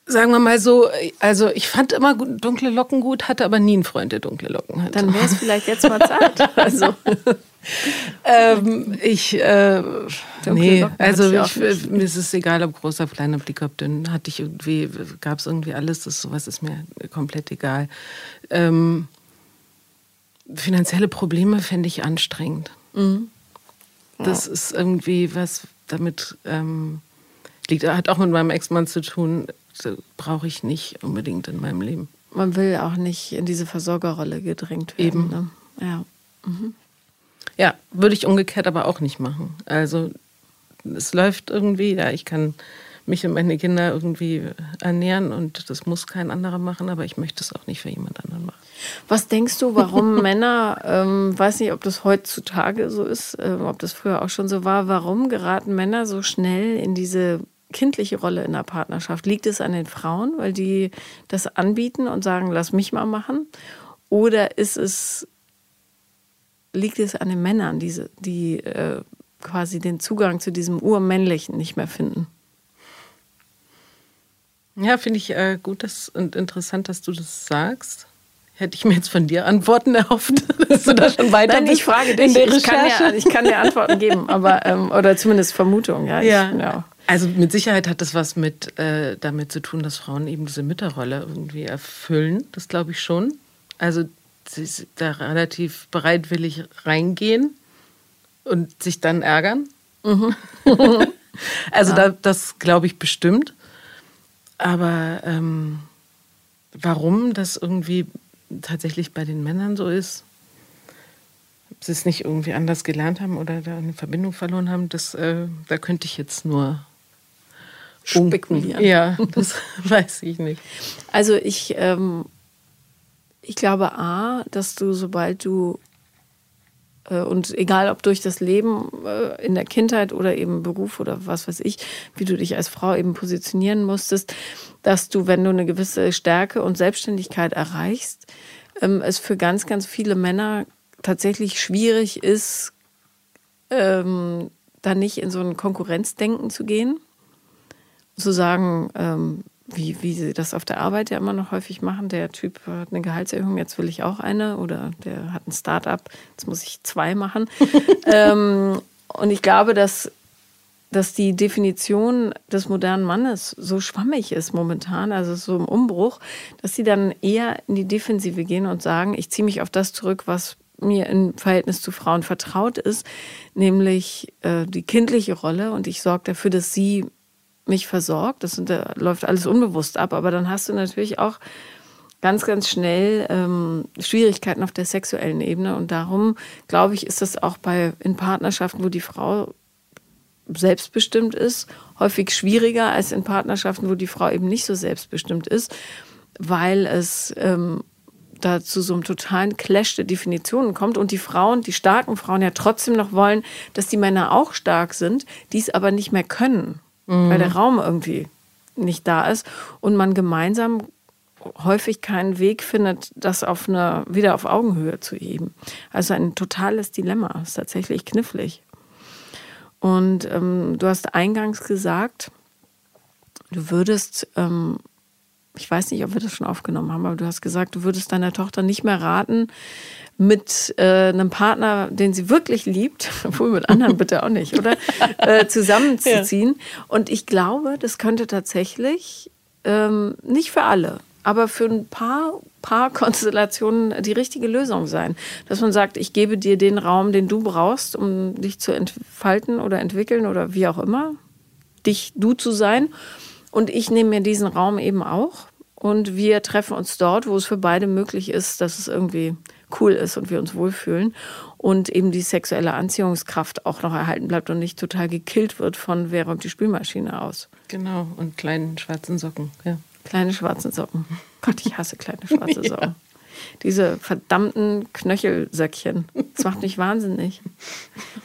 sagen wir mal so, also ich fand immer dunkle Locken gut, hatte aber nie einen Freund, der dunkle Locken hatte. Dann wäre es vielleicht jetzt mal Zeit. Also. ähm, ich, äh, nee, also ich, ich mir ist es egal, ob groß, ob klein, ob dick, ob dünn, hatte ich irgendwie, gab es irgendwie alles, das sowas ist mir komplett egal. Ähm, finanzielle Probleme fände ich anstrengend. Mhm. Ja. Das ist irgendwie was damit ähm, liegt, hat auch mit meinem Ex-Mann zu tun, brauche ich nicht unbedingt in meinem Leben. Man will auch nicht in diese Versorgerrolle gedrängt werden. Eben. Ne? Ja. Mhm. ja, würde ich umgekehrt aber auch nicht machen. Also es läuft irgendwie, ja, ich kann mich und meine Kinder irgendwie ernähren und das muss kein anderer machen, aber ich möchte es auch nicht für jemand anderen machen. Was denkst du, warum Männer, ähm, weiß nicht, ob das heutzutage so ist, äh, ob das früher auch schon so war, warum geraten Männer so schnell in diese kindliche Rolle in der Partnerschaft? Liegt es an den Frauen, weil die das anbieten und sagen, lass mich mal machen? Oder ist es, liegt es an den Männern, die, die äh, quasi den Zugang zu diesem Urmännlichen nicht mehr finden? Ja, finde ich äh, gut dass, und interessant, dass du das sagst. Hätte ich mir jetzt von dir Antworten erhofft, dass du da schon weiter Nein, bist ich frage dich. Ich kann, dir, ich kann, dir, Antworten geben, aber ähm, oder zumindest Vermutungen. Ja, ja. Ich, ja. Also mit Sicherheit hat das was mit äh, damit zu tun, dass Frauen eben diese Mütterrolle irgendwie erfüllen. Das glaube ich schon. Also sie da relativ bereitwillig reingehen und sich dann ärgern. Mhm. also ja. da, das glaube ich bestimmt. Aber ähm, warum das irgendwie tatsächlich bei den Männern so ist, ob sie es nicht irgendwie anders gelernt haben oder da eine Verbindung verloren haben, das, äh, da könnte ich jetzt nur spekulieren. Ja, das weiß ich nicht. Also ich, ähm, ich glaube A, dass du, sobald du und egal ob durch das Leben äh, in der Kindheit oder eben Beruf oder was weiß ich, wie du dich als Frau eben positionieren musstest, dass du, wenn du eine gewisse Stärke und Selbstständigkeit erreichst, ähm, es für ganz, ganz viele Männer tatsächlich schwierig ist, ähm, da nicht in so ein Konkurrenzdenken zu gehen. Zu sagen, ähm, wie, wie sie das auf der Arbeit ja immer noch häufig machen. Der Typ hat eine Gehaltserhöhung, jetzt will ich auch eine. Oder der hat ein Start-up, jetzt muss ich zwei machen. ähm, und ich glaube, dass, dass die Definition des modernen Mannes so schwammig ist momentan, also so im Umbruch, dass sie dann eher in die Defensive gehen und sagen, ich ziehe mich auf das zurück, was mir im Verhältnis zu Frauen vertraut ist, nämlich äh, die kindliche Rolle und ich sorge dafür, dass sie mich versorgt. Das, da läuft alles unbewusst ab. Aber dann hast du natürlich auch ganz, ganz schnell ähm, Schwierigkeiten auf der sexuellen Ebene. Und darum, glaube ich, ist das auch bei in Partnerschaften, wo die Frau selbstbestimmt ist, häufig schwieriger als in Partnerschaften, wo die Frau eben nicht so selbstbestimmt ist, weil es ähm, da zu so einem totalen Clash der Definitionen kommt und die Frauen, die starken Frauen ja trotzdem noch wollen, dass die Männer auch stark sind, die es aber nicht mehr können, mhm. weil der Raum irgendwie nicht da ist und man gemeinsam häufig keinen Weg findet, das auf eine, wieder auf Augenhöhe zu heben. Also ein totales Dilemma, ist tatsächlich knifflig. Und ähm, du hast eingangs gesagt, du würdest, ähm, ich weiß nicht, ob wir das schon aufgenommen haben, aber du hast gesagt, du würdest deiner Tochter nicht mehr raten, mit äh, einem Partner, den sie wirklich liebt, obwohl mit anderen bitte auch nicht, oder? Äh, zusammenzuziehen. Ja. Und ich glaube, das könnte tatsächlich ähm, nicht für alle, aber für ein paar, paar Konstellationen die richtige Lösung sein. Dass man sagt, ich gebe dir den Raum, den du brauchst, um dich zu entfalten oder entwickeln oder wie auch immer, dich du zu sein. Und ich nehme mir diesen Raum eben auch. Und wir treffen uns dort, wo es für beide möglich ist, dass es irgendwie cool ist und wir uns wohlfühlen. Und eben die sexuelle Anziehungskraft auch noch erhalten bleibt und nicht total gekillt wird von wer räumt die Spülmaschine aus. Genau, und kleinen schwarzen Socken, ja. Kleine schwarze Socken. Gott, ich hasse kleine schwarze Socken. ja. Diese verdammten Knöchelsöckchen. Das macht mich wahnsinnig.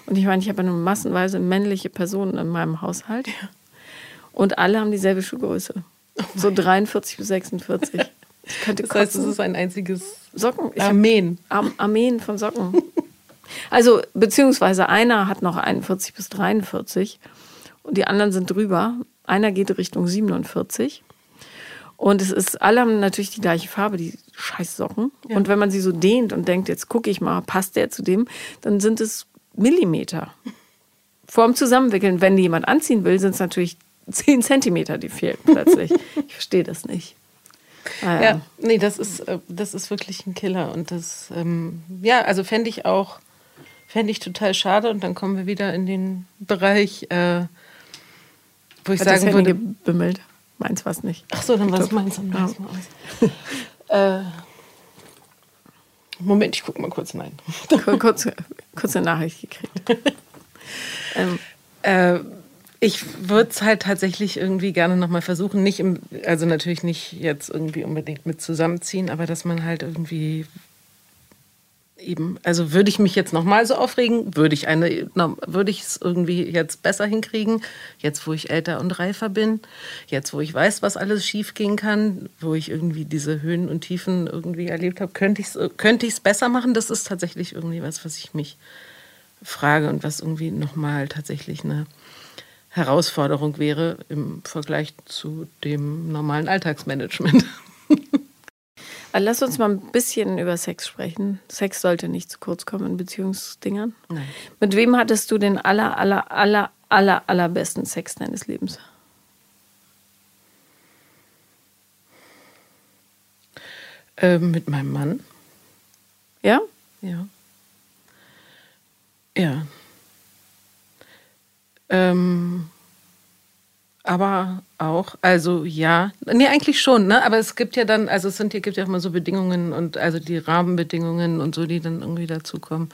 Und ich meine, ich habe nur massenweise männliche Personen in meinem Haushalt. Ja. Und alle haben dieselbe Schuhgröße. Oh so 43 bis 46. Ich könnte das heißt, es ist ein einziges Socken. Armeen. Ar Armeen von Socken. Also, beziehungsweise einer hat noch 41 bis 43 und die anderen sind drüber. Einer geht Richtung 47. Und es ist, alle haben natürlich die gleiche Farbe, die Scheißsocken. Ja. Und wenn man sie so dehnt und denkt, jetzt gucke ich mal, passt der zu dem, dann sind es Millimeter. Vorm Zusammenwickeln, wenn jemand anziehen will, sind es natürlich 10 Zentimeter, die fehlen plötzlich. ich verstehe das nicht. Ah, ja. ja, nee, das ist, äh, das ist wirklich ein Killer. Und das, ähm, ja, also fände ich auch, fände ich total schade. Und dann kommen wir wieder in den Bereich, äh, wo ich Hat sagen das würde. Gebimmelt. Meins war es nicht. Ach so, dann war es meins. Dann ja. äh, Moment, ich gucke mal kurz rein. kurz, kurz eine Nachricht gekriegt. ähm, äh, ich würde es halt tatsächlich irgendwie gerne nochmal versuchen. Nicht im, also natürlich nicht jetzt irgendwie unbedingt mit zusammenziehen, aber dass man halt irgendwie eben, also würde ich mich jetzt nochmal so aufregen, würde ich eine, würde ich es irgendwie jetzt besser hinkriegen, jetzt wo ich älter und reifer bin, jetzt wo ich weiß, was alles schief gehen kann, wo ich irgendwie diese Höhen und Tiefen irgendwie erlebt habe, könnte ich es könnte besser machen. Das ist tatsächlich irgendwie was, was ich mich frage und was irgendwie nochmal tatsächlich eine Herausforderung wäre im Vergleich zu dem normalen Alltagsmanagement. Lass uns mal ein bisschen über Sex sprechen. Sex sollte nicht zu kurz kommen in Beziehungsdingern. Nein. Mit wem hattest du den aller, aller, aller, aller, allerbesten Sex deines Lebens? Ähm, mit meinem Mann. Ja? Ja. Ja. Ähm, aber auch, also ja, nee, eigentlich schon, ne? Aber es gibt ja dann, also es sind hier gibt ja auch mal so Bedingungen und also die Rahmenbedingungen und so, die dann irgendwie dazukommen.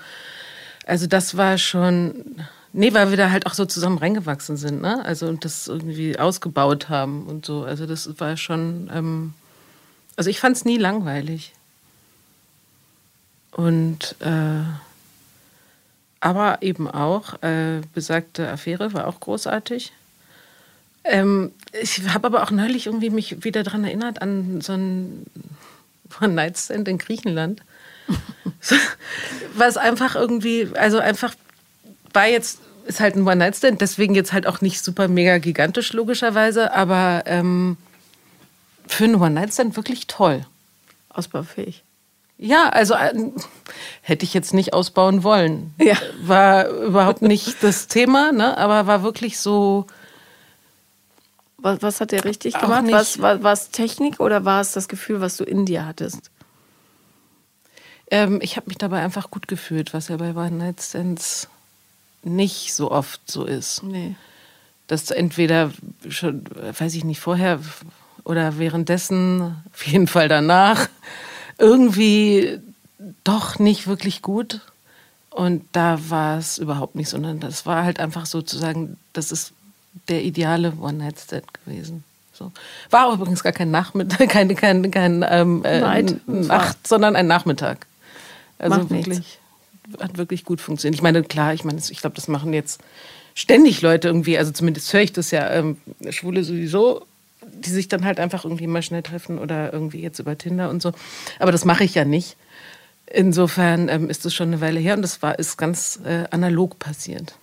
Also das war schon, nee, weil wir da halt auch so zusammen reingewachsen sind, ne? Also und das irgendwie ausgebaut haben und so. Also das war schon, ähm, also ich fand es nie langweilig. Und äh, aber eben auch, äh, besagte Affäre war auch großartig. Ähm, ich habe aber auch neulich irgendwie mich wieder daran erinnert an so ein One-Night-Stand in Griechenland. Was einfach irgendwie, also einfach war jetzt, ist halt ein One-Night-Stand, deswegen jetzt halt auch nicht super mega gigantisch logischerweise, aber ähm, für einen One-Night-Stand wirklich toll. Ausbaufähig. Ja, also äh, hätte ich jetzt nicht ausbauen wollen. Ja. War überhaupt nicht das Thema, ne? aber war wirklich so was, was hat der richtig gemacht? Was, war, war es Technik oder war es das Gefühl, was du in dir hattest? Ähm, ich habe mich dabei einfach gut gefühlt, was ja bei One Night Stands nicht so oft so ist. Nee. Dass entweder schon, weiß ich nicht, vorher oder währenddessen, auf jeden Fall danach, irgendwie doch nicht wirklich gut. Und da war es überhaupt nicht, sondern das war halt einfach sozusagen, das ist der ideale One-Night-Stand gewesen. So. War übrigens gar kein Nachmittag, kein, kein, kein ähm, äh, Night. Nacht, sondern ein Nachmittag. Also Macht wirklich, nichts. hat wirklich gut funktioniert. Ich meine, klar, ich meine, ich glaube, das machen jetzt ständig Leute irgendwie, also zumindest höre ich das ja, ähm, Schwule sowieso, die sich dann halt einfach irgendwie mal schnell treffen oder irgendwie jetzt über Tinder und so. Aber das mache ich ja nicht. Insofern ähm, ist das schon eine Weile her und das war, ist ganz äh, analog passiert.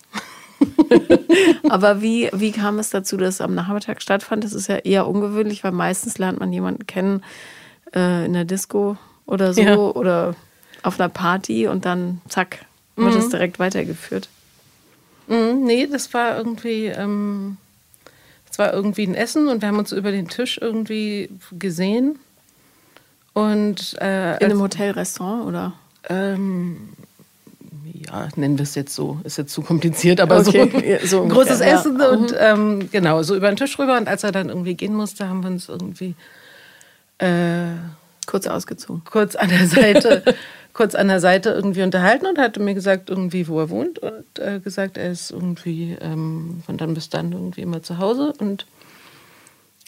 Aber wie, wie kam es dazu, dass es am Nachmittag stattfand? Das ist ja eher ungewöhnlich, weil meistens lernt man jemanden kennen äh, in der Disco oder so Ja. oder auf einer Party und dann zack, wird es direkt weitergeführt. Mhm, nee, das war irgendwie, ähm, es war irgendwie ein Essen und wir haben uns über den Tisch irgendwie gesehen. Und äh, In einem Hotelrestaurant oder? ähm, ja, nennen wir es jetzt so, ist jetzt zu kompliziert, aber Okay, so, so ein großes ja. Essen und ähm, genau, so über den Tisch rüber. Und als er dann irgendwie gehen musste, haben wir uns irgendwie äh, Kurz ausgezogen. kurz an der Seite, kurz an der Seite irgendwie unterhalten und hatte mir gesagt, irgendwie, wo er wohnt und äh, gesagt, er ist irgendwie ähm, von dann bis dann irgendwie immer zu Hause und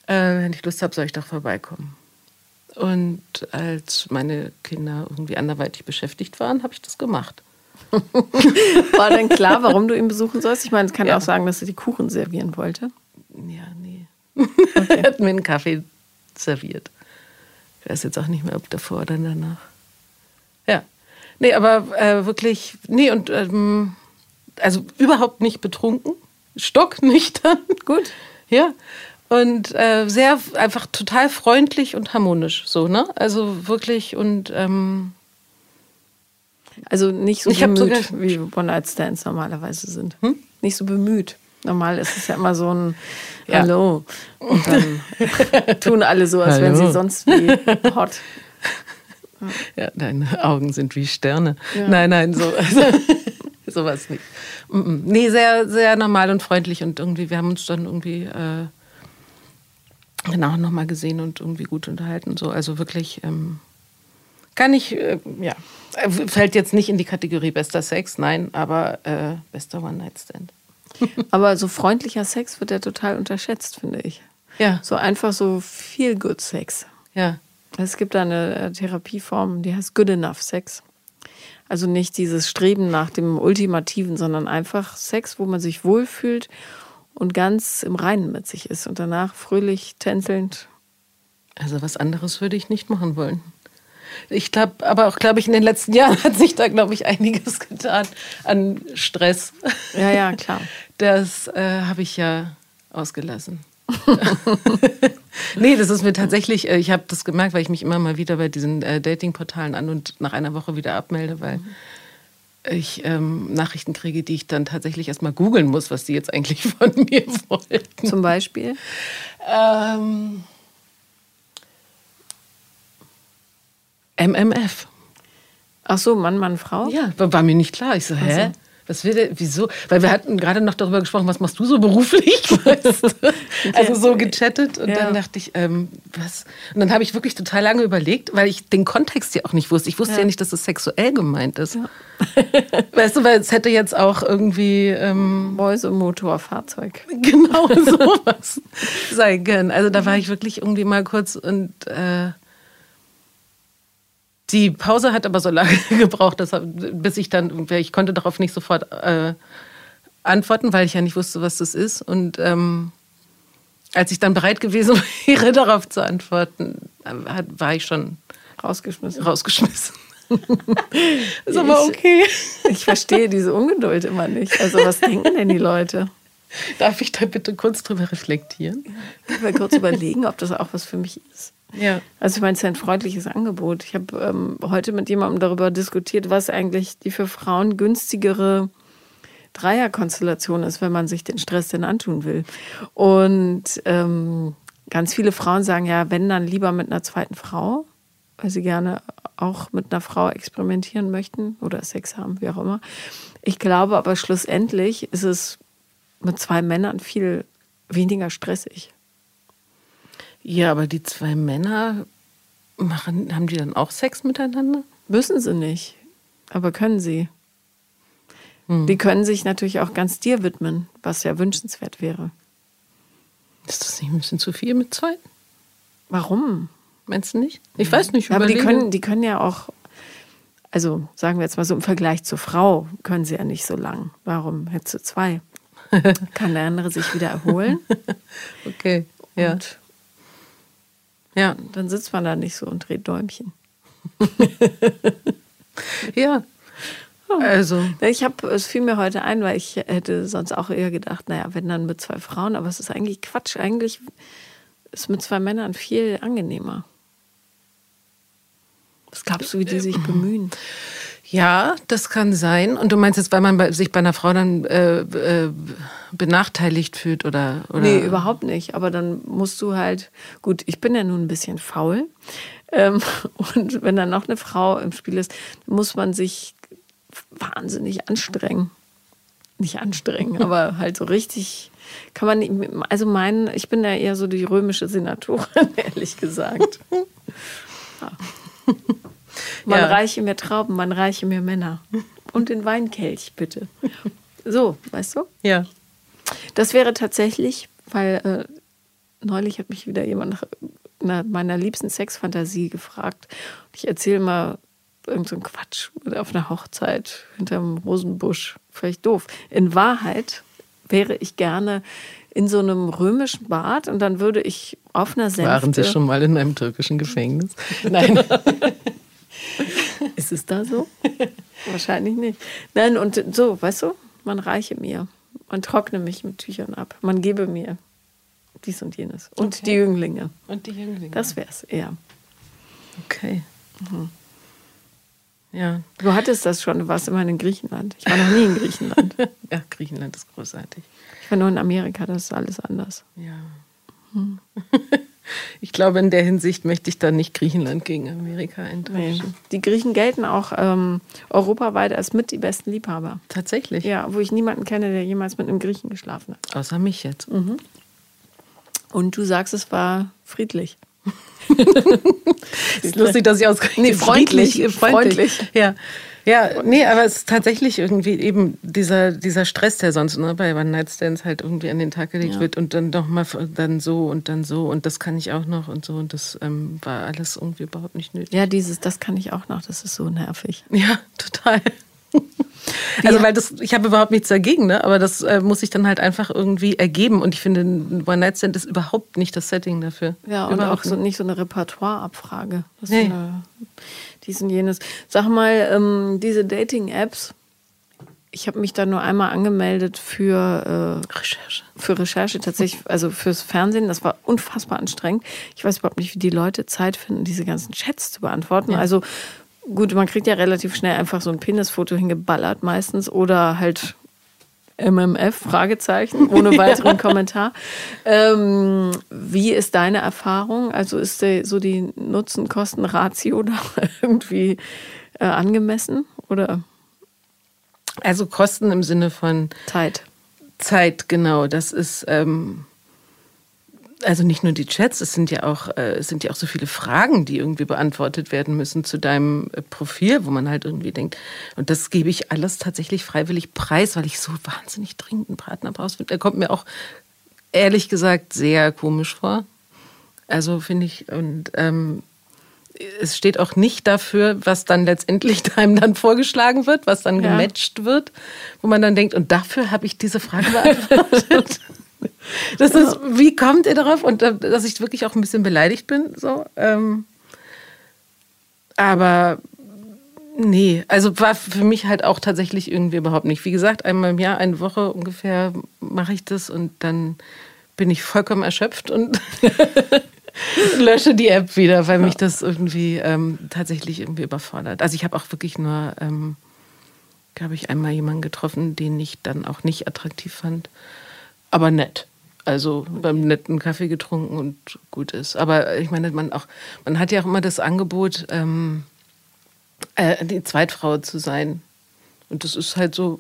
äh, wenn ich Lust habe, soll ich doch vorbeikommen. Und als meine Kinder irgendwie anderweitig beschäftigt waren, habe ich das gemacht. War denn klar, warum du ihn besuchen sollst? Ich meine, es kann Ja. auch sagen, dass er die Kuchen servieren wollte. Ja, nee. er hat mir einen Kaffee serviert. Ich weiß jetzt auch nicht mehr, ob davor oder danach. Nee, aber äh, wirklich, nee, und ähm, also überhaupt nicht betrunken, stocknüchtern. Gut. Ja. Und äh, sehr einfach total freundlich und harmonisch, so, ne? Also wirklich und ähm, Also nicht so Ich bemüht, wie One-Night-Stands normalerweise sind. Nicht so bemüht. Normal ist es ja immer so ein Ja. Hallo. Und dann tun alle so, als wären sie sonst wie hot. Ja, deine Augen sind wie Sterne. Nein, nein, so, also, sowas nicht. Mm, mm. Nee, sehr, sehr normal und freundlich und irgendwie, wir haben uns dann irgendwie äh, genau nochmal gesehen und irgendwie gut unterhalten. So. Also wirklich, ähm, kann ich, äh, ja, fällt jetzt nicht in die Kategorie bester Sex, nein, aber äh, bester One-Night-Stand. Aber so freundlicher Sex wird ja total unterschätzt, finde ich. Ja, So einfach so viel Good Sex. ja. Es gibt eine äh, Therapieform, die heißt Good Enough Sex. Also nicht dieses Streben nach dem Ultimativen, sondern einfach Sex, wo man sich wohlfühlt und ganz im Reinen mit sich ist und danach fröhlich tänzelnd. Also was anderes würde ich nicht machen wollen. Ich glaube, aber auch, glaube ich, in den letzten Jahren hat sich da, glaube ich, einiges getan an Stress. Ja, ja, klar. Das äh, habe ich ja ausgelassen. nee, das ist mir tatsächlich, äh, ich habe das gemerkt, weil ich mich immer mal wieder bei diesen äh, Datingportalen an und nach einer Woche wieder abmelde, weil ich ähm, Nachrichten kriege, die ich dann tatsächlich erstmal googeln muss, was die jetzt eigentlich von mir wollten. Zum Beispiel. Ähm, MMF. Ach so, Mann, Mann, Frau? Ja, war, war mir nicht klar. Ich so, hä? so. Was will der, wieso? Weil wir hatten gerade noch darüber gesprochen, was machst du so beruflich? Weißt du? Also so gechattet und Ja. dann dachte ich, ähm, was? Und dann habe ich wirklich total lange überlegt, weil ich den Kontext ja auch nicht wusste. Ich wusste ja, Ja. nicht, dass es sexuell gemeint ist. Weißt du, weil es hätte jetzt auch irgendwie ähm, Mäusemotorfahrzeug. genau sowas sein können. Also da war ich wirklich irgendwie mal kurz und äh, die Pause hat aber so lange gebraucht, dass, bis ich dann, ich konnte darauf nicht sofort äh, antworten, weil ich ja nicht wusste, was das ist. Und ähm, als ich dann bereit gewesen wäre, darauf zu antworten, äh, war ich schon Rausgeschmissen. rausgeschmissen. ist aber Ich- okay. Ich verstehe diese Ungeduld immer nicht. Also, was denken denn die Leute? Darf ich da bitte kurz drüber reflektieren? Ich will kurz überlegen, ob das auch was für mich ist. Ja. Also ich meine, es ist ein freundliches Angebot. Ich habe ähm, heute mit jemandem darüber diskutiert, was eigentlich die für Frauen günstigere Dreierkonstellation ist, wenn man sich den Stress denn antun will. Und ähm, ganz viele Frauen sagen ja, wenn dann lieber mit einer zweiten Frau, weil sie gerne auch mit einer Frau experimentieren möchten oder Sex haben, wie auch immer. Ich glaube aber schlussendlich ist es mit zwei Männern viel weniger stressig. Ja, aber die zwei Männer machen, haben die dann auch Sex miteinander? Müssen sie nicht, aber können sie. Die können sich natürlich auch ganz dir widmen, was ja wünschenswert wäre. Ist das nicht ein bisschen zu viel mit zwei? Warum? Meinst du nicht? Ich weiß nicht. Ja, aber die können, die können ja auch, also sagen wir jetzt mal so im Vergleich zur Frau, können sie ja nicht so lang. Warum hättest du zwei? Kann der andere sich wieder erholen? Okay, ja. Und Ja, dann sitzt man da nicht so und dreht Däumchen. ja. Also, Ich habe, es fiel mir heute ein, weil ich hätte sonst auch eher gedacht, naja, wenn dann mit zwei Frauen, aber es ist eigentlich Quatsch. Eigentlich ist mit zwei Männern viel angenehmer. Was glaubst du, wie die sich bemühen? Ja, das kann sein. Und du meinst jetzt, weil man bei, sich bei einer Frau dann äh, äh, benachteiligt fühlt oder, oder? Nee, überhaupt nicht. Aber dann musst du halt, gut, ich bin ja nun ein bisschen faul. Ähm, und wenn dann noch eine Frau im Spiel ist, muss man sich wahnsinnig anstrengen. Nicht anstrengen, aber halt so richtig kann man nicht, also meinen, ich bin ja eher so die römische Senatorin, ehrlich gesagt. Ja. Man Ja. reiche mir Trauben, man reiche mir Männer. Und den Weinkelch, bitte. So, weißt du? Ja. Das wäre tatsächlich, weil äh, neulich hat mich wieder jemand nach einer meiner liebsten Sexfantasie gefragt. Ich erzähle mal irgend so Quatsch auf einer Hochzeit hinterm Rosenbusch. Völlig doof. In Wahrheit wäre ich gerne in so einem römischen Bad und dann würde ich auf einer Sänfte... Waren Sie schon mal in einem türkischen Gefängnis? Nein. Ist es da so? Wahrscheinlich nicht. Nein, und so, weißt du, man reiche mir. Man trockne mich mit Tüchern ab. Man gebe mir dies und jenes. Und Okay. die Jünglinge. Und die Jünglinge. Das wär's eher. okay. Ja. Du hattest das schon, du warst immer in Griechenland. Ich war noch nie in Griechenland. ja, Griechenland ist großartig. Ich war nur in Amerika, das ist alles anders. Ja. Ich glaube, in der Hinsicht möchte ich da nicht Griechenland gegen Amerika Nee. eintauschen. Die Griechen gelten auch ähm, europaweit als mit die besten Liebhaber. Tatsächlich. Ja, wo ich niemanden kenne, der jemals mit einem Griechen geschlafen hat. Außer mich jetzt. Und du sagst, es war friedlich. Ist lustig, dass ich ausgerechnet Nee, freundlich, friedlich- freundlich. Ja. Ja, nee, aber es ist tatsächlich irgendwie eben dieser, dieser Stress, der sonst ne, bei One Night Stands halt irgendwie an den Tag gelegt Ja. wird und dann noch mal dann so und dann so und das kann ich auch noch und so und das ähm, war alles irgendwie überhaupt nicht nötig. Ja, dieses, das kann ich auch noch, das ist so nervig. Ja, total. Also, weil das, ich habe überhaupt nichts dagegen, ne? aber das äh, muss sich dann halt einfach irgendwie ergeben. Und ich finde, ein One-Night-Stand ist überhaupt nicht das Setting dafür. Ja, und überhaupt auch so, nicht so eine Repertoireabfrage. Nee. eine, dies und jenes. Sag mal, ähm, diese Dating-Apps, ich habe mich da nur einmal angemeldet für, äh, Recherche. für Recherche tatsächlich, also fürs Fernsehen. Das war unfassbar anstrengend. Ich weiß überhaupt nicht, wie die Leute Zeit finden, diese ganzen Chats zu beantworten. Also gut, man kriegt ja relativ schnell einfach so ein Penisfoto hingeballert meistens oder halt MMF, Fragezeichen, ohne weiteren Kommentar. Ähm, wie ist deine Erfahrung? Also ist der, so die Nutzen-Kosten-Ratio da irgendwie äh, angemessen oder Also Kosten im Sinne von Zeit? Zeit, genau. Das ist ähm, also nicht nur die Chats, es sind ja auch äh, es sind ja auch so viele Fragen, die irgendwie beantwortet werden müssen zu deinem äh, Profil, wo man halt irgendwie denkt, und das gebe ich alles tatsächlich freiwillig preis, weil ich so wahnsinnig dringend einen Partner brauche. Der kommt mir auch ehrlich gesagt sehr komisch vor. Also finde ich und ähm, es steht auch nicht dafür, was dann letztendlich einem dann vorgeschlagen wird, was dann Ja. gematcht wird, wo man dann denkt, und dafür habe ich diese Frage beantwortet. Das ist, wie kommt ihr darauf? Und äh, dass ich wirklich auch ein bisschen beleidigt bin. So. Ähm, aber nee, also war für mich halt auch tatsächlich irgendwie überhaupt nicht. Wie gesagt, einmal im Jahr, eine Woche ungefähr mache ich das und dann bin ich vollkommen erschöpft und lösche die App wieder, weil mich das irgendwie ähm, tatsächlich irgendwie überfordert. Also ich habe auch wirklich nur, ähm, glaube ich, einmal jemanden getroffen, den ich dann auch nicht attraktiv fand, aber nett. Also beim netten Kaffee getrunken und gut ist. Aber ich meine, man auch, man hat ja auch immer das Angebot, ähm, äh, die Zweitfrau zu sein. Und das ist halt so,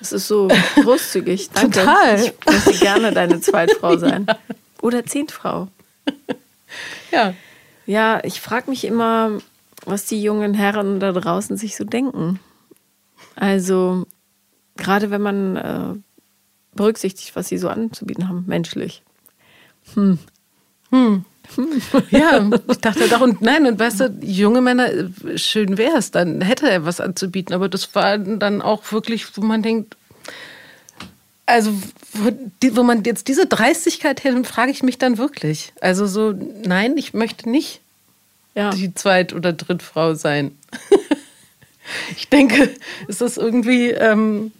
Es ist so großzügig. Danke. Total. Ich möchte gerne deine Zweitfrau sein. Oder Zehntfrau. ja. Ja, ich frage mich immer, was die jungen Herren da draußen sich so denken. Also, gerade wenn man äh, berücksichtigt, was sie so anzubieten haben, menschlich. Hm. Hm. ja, ich dachte doch, und nein, und weißt du, junge Männer, schön wäre es, dann hätte er was anzubieten, aber das war dann auch wirklich, wo man denkt, also wo, man jetzt diese Dreistigkeit hätte, frage ich mich dann wirklich. Also so, nein, ich möchte nicht ja. die Zweit- oder Drittfrau sein. ich denke, es ist irgendwie ähm,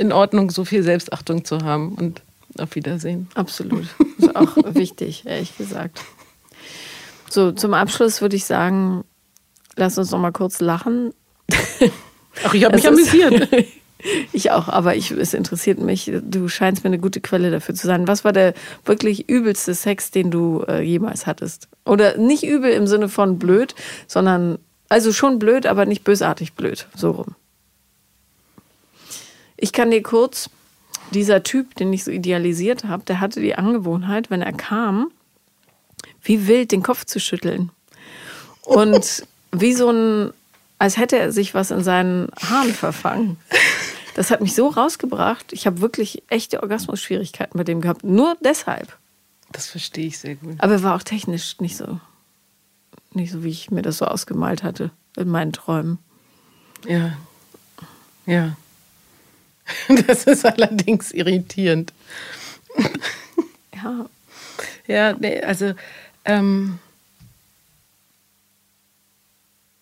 in Ordnung, so viel Selbstachtung zu haben und auf Wiedersehen. Absolut. Ist auch wichtig, ehrlich gesagt. So, zum Abschluss würde ich sagen, lass uns noch mal kurz lachen. Ach, ich habe mich amüsiert. ich auch, aber ich, es interessiert mich. Du scheinst mir eine gute Quelle dafür zu sein. Was war der wirklich übelste Sex, den du äh, jemals hattest? Oder nicht übel im Sinne von blöd, sondern also schon blöd, aber nicht bösartig blöd. So rum. Ich kann dir kurz, dieser Typ, den ich so idealisiert habe, der hatte die Angewohnheit, wenn er kam, wie wild den Kopf zu schütteln. Und wie so ein, als hätte er sich was in seinen Haaren verfangen. Das hat mich so rausgebracht. Ich habe wirklich echte Orgasmusschwierigkeiten mit dem gehabt. Nur deshalb. Das verstehe ich sehr gut. Aber er war auch technisch nicht so, nicht so, wie ich mir das so ausgemalt hatte in meinen Träumen. Ja. Ja. Das ist allerdings irritierend. Ja. Ja, nee, also ähm,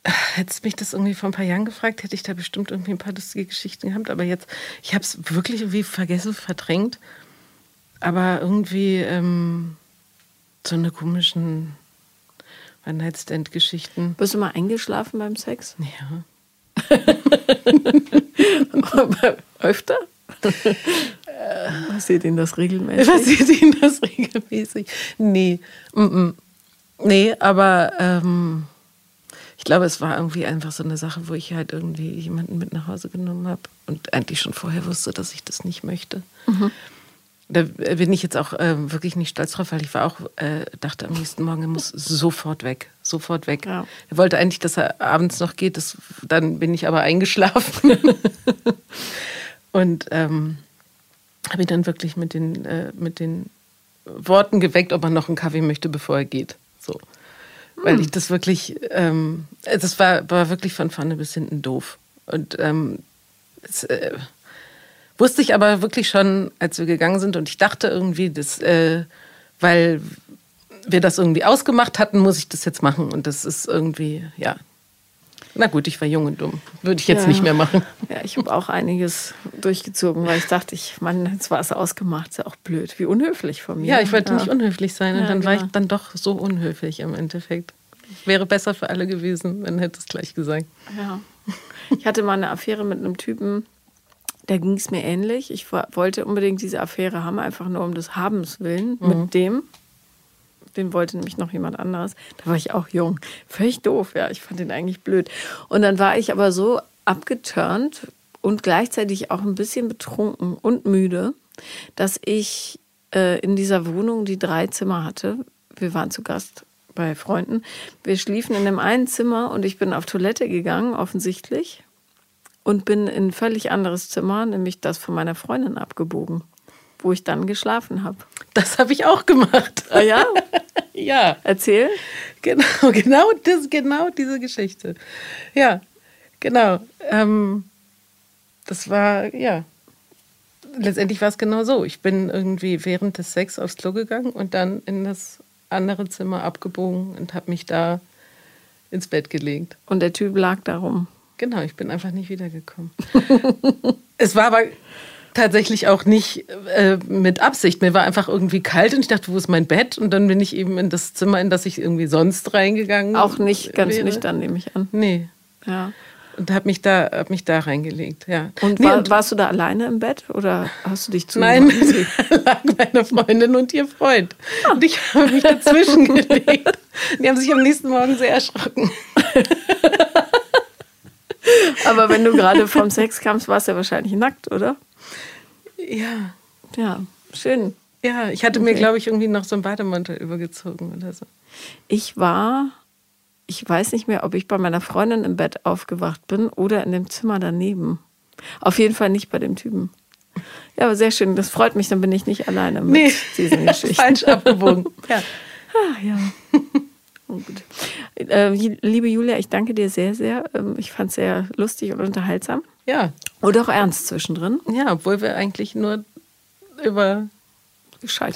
hättest mich das irgendwie vor ein paar Jahren gefragt, hätte ich da bestimmt irgendwie ein paar lustige Geschichten gehabt. Aber jetzt, ich habe es wirklich irgendwie vergessen, verdrängt. Aber irgendwie ähm, so eine komischen One-Night-Stand-Geschichten. Bist du mal eingeschlafen beim Sex? Ja. Öfter? Passiert Ihnen das regelmäßig? Passiert Ihnen das regelmäßig? Nee. Mm -mm. Nee, aber ähm, ich glaube, es war irgendwie einfach so eine Sache, wo ich halt irgendwie jemanden mit nach Hause genommen habe und eigentlich schon vorher wusste, dass ich das nicht möchte. Mhm. Da bin ich jetzt auch äh, wirklich nicht stolz drauf, weil ich war auch, äh, dachte am nächsten Morgen, er muss sofort weg, sofort weg. Ja. Er wollte eigentlich, dass er abends noch geht, das, dann bin ich aber eingeschlafen. und ähm, habe ihn dann wirklich mit den, äh, mit den Worten geweckt, ob er noch einen Kaffee möchte, bevor er geht. So. Weil hm. ich das wirklich, ähm, das war, war wirklich von vorne bis hinten doof. Und ähm, es, äh, Wusste ich aber wirklich schon, als wir gegangen sind und ich dachte irgendwie, dass, äh, weil wir das irgendwie ausgemacht hatten, muss ich das jetzt machen. Und das ist irgendwie, ja. Na gut, ich war jung und dumm. Würde ich jetzt ja. nicht mehr machen. Ja, ich habe auch einiges durchgezogen, weil ich dachte, ich, Mann, jetzt war es ausgemacht. Ist ja auch blöd. Wie unhöflich von mir. Ja, ich wollte ja. nicht unhöflich sein. Und ja, dann genau. war ich dann doch so unhöflich im Endeffekt. Wäre besser für alle gewesen, wenn hätte es gleich gesagt. Ja. Ich hatte mal eine Affäre mit einem Typen, da ging es mir ähnlich. Ich wollte unbedingt diese Affäre haben, einfach nur um des Habens willen mhm. mit dem. Den wollte nämlich noch jemand anderes. Da war ich auch jung. Völlig doof, ja. Ich fand den eigentlich blöd. Und dann war ich aber so abgeturnt und gleichzeitig auch ein bisschen betrunken und müde, dass ich äh, in dieser Wohnung die drei Zimmer hatte. Wir waren zu Gast bei Freunden. Wir schliefen in dem einen Zimmer und ich bin auf Toilette gegangen, offensichtlich und bin in ein völlig anderes Zimmer, nämlich das von meiner Freundin abgebogen, wo ich dann geschlafen habe. Das habe ich auch gemacht. Ah ja? ja. Erzähl. Genau, genau, das, genau diese Geschichte. Ja, genau. Ähm, das war, ja. Letztendlich war es genau so. Ich bin irgendwie während des Sex aufs Klo gegangen und dann in das andere Zimmer abgebogen und habe mich da ins Bett gelegt. Und der Typ lag darum. Genau, ich bin einfach nicht wiedergekommen. es war aber tatsächlich auch nicht äh, mit Absicht. Mir war einfach irgendwie kalt und ich dachte, wo ist mein Bett? Und dann bin ich eben in das Zimmer, in das ich irgendwie sonst reingegangen bin. Auch nicht ganz wäre. nüchtern, nehme ich an. Nee. Ja. Und habe mich, da, hab mich da reingelegt, ja. Und, nee, war, und warst du da alleine im Bett oder hast du dich zu Nein, da lagen meine Freundin und ihr Freund. Ah. Und ich habe mich dazwischen gelegt. Die haben sich am nächsten Morgen sehr erschrocken. Aber wenn du gerade vom Sex kamst, warst du ja wahrscheinlich nackt, oder? Ja. Ja, schön. Ja, ich hatte okay. mir, glaube ich, irgendwie noch so einen Bademantel übergezogen oder so. Ich war, ich weiß nicht mehr, ob ich bei meiner Freundin im Bett aufgewacht bin oder in dem Zimmer daneben. Auf jeden Fall nicht bei dem Typen. Ja, aber sehr schön. Das freut mich, dann bin ich nicht alleine mit nee, diesen Geschichten. Falsch abgewogen. Ja. Ah, ja. Oh, gut. Äh, liebe Julia, ich danke dir sehr, sehr. Ähm, ich fand es sehr lustig und unterhaltsam. Ja. Oder auch ernst zwischendrin. Ja, obwohl wir eigentlich nur über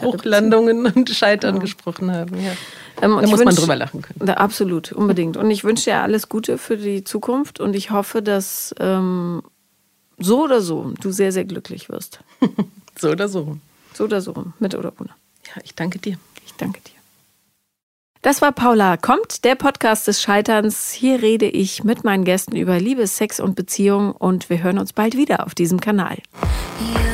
Hochlandungen und Scheitern ja. gesprochen haben. Ja. Ähm, da muss wünsch, man drüber lachen können. Da, absolut, unbedingt. Und ich wünsche dir alles Gute für die Zukunft und ich hoffe, dass ähm, so oder so du sehr, sehr glücklich wirst. so oder so. So oder so, mit oder ohne. Ja, ich danke dir. Ich danke dir. Das war Paula kommt, der Podcast des Scheiterns. Hier rede ich mit meinen Gästen über Liebe, Sex und Beziehung und wir hören uns bald wieder auf diesem Kanal. Ja.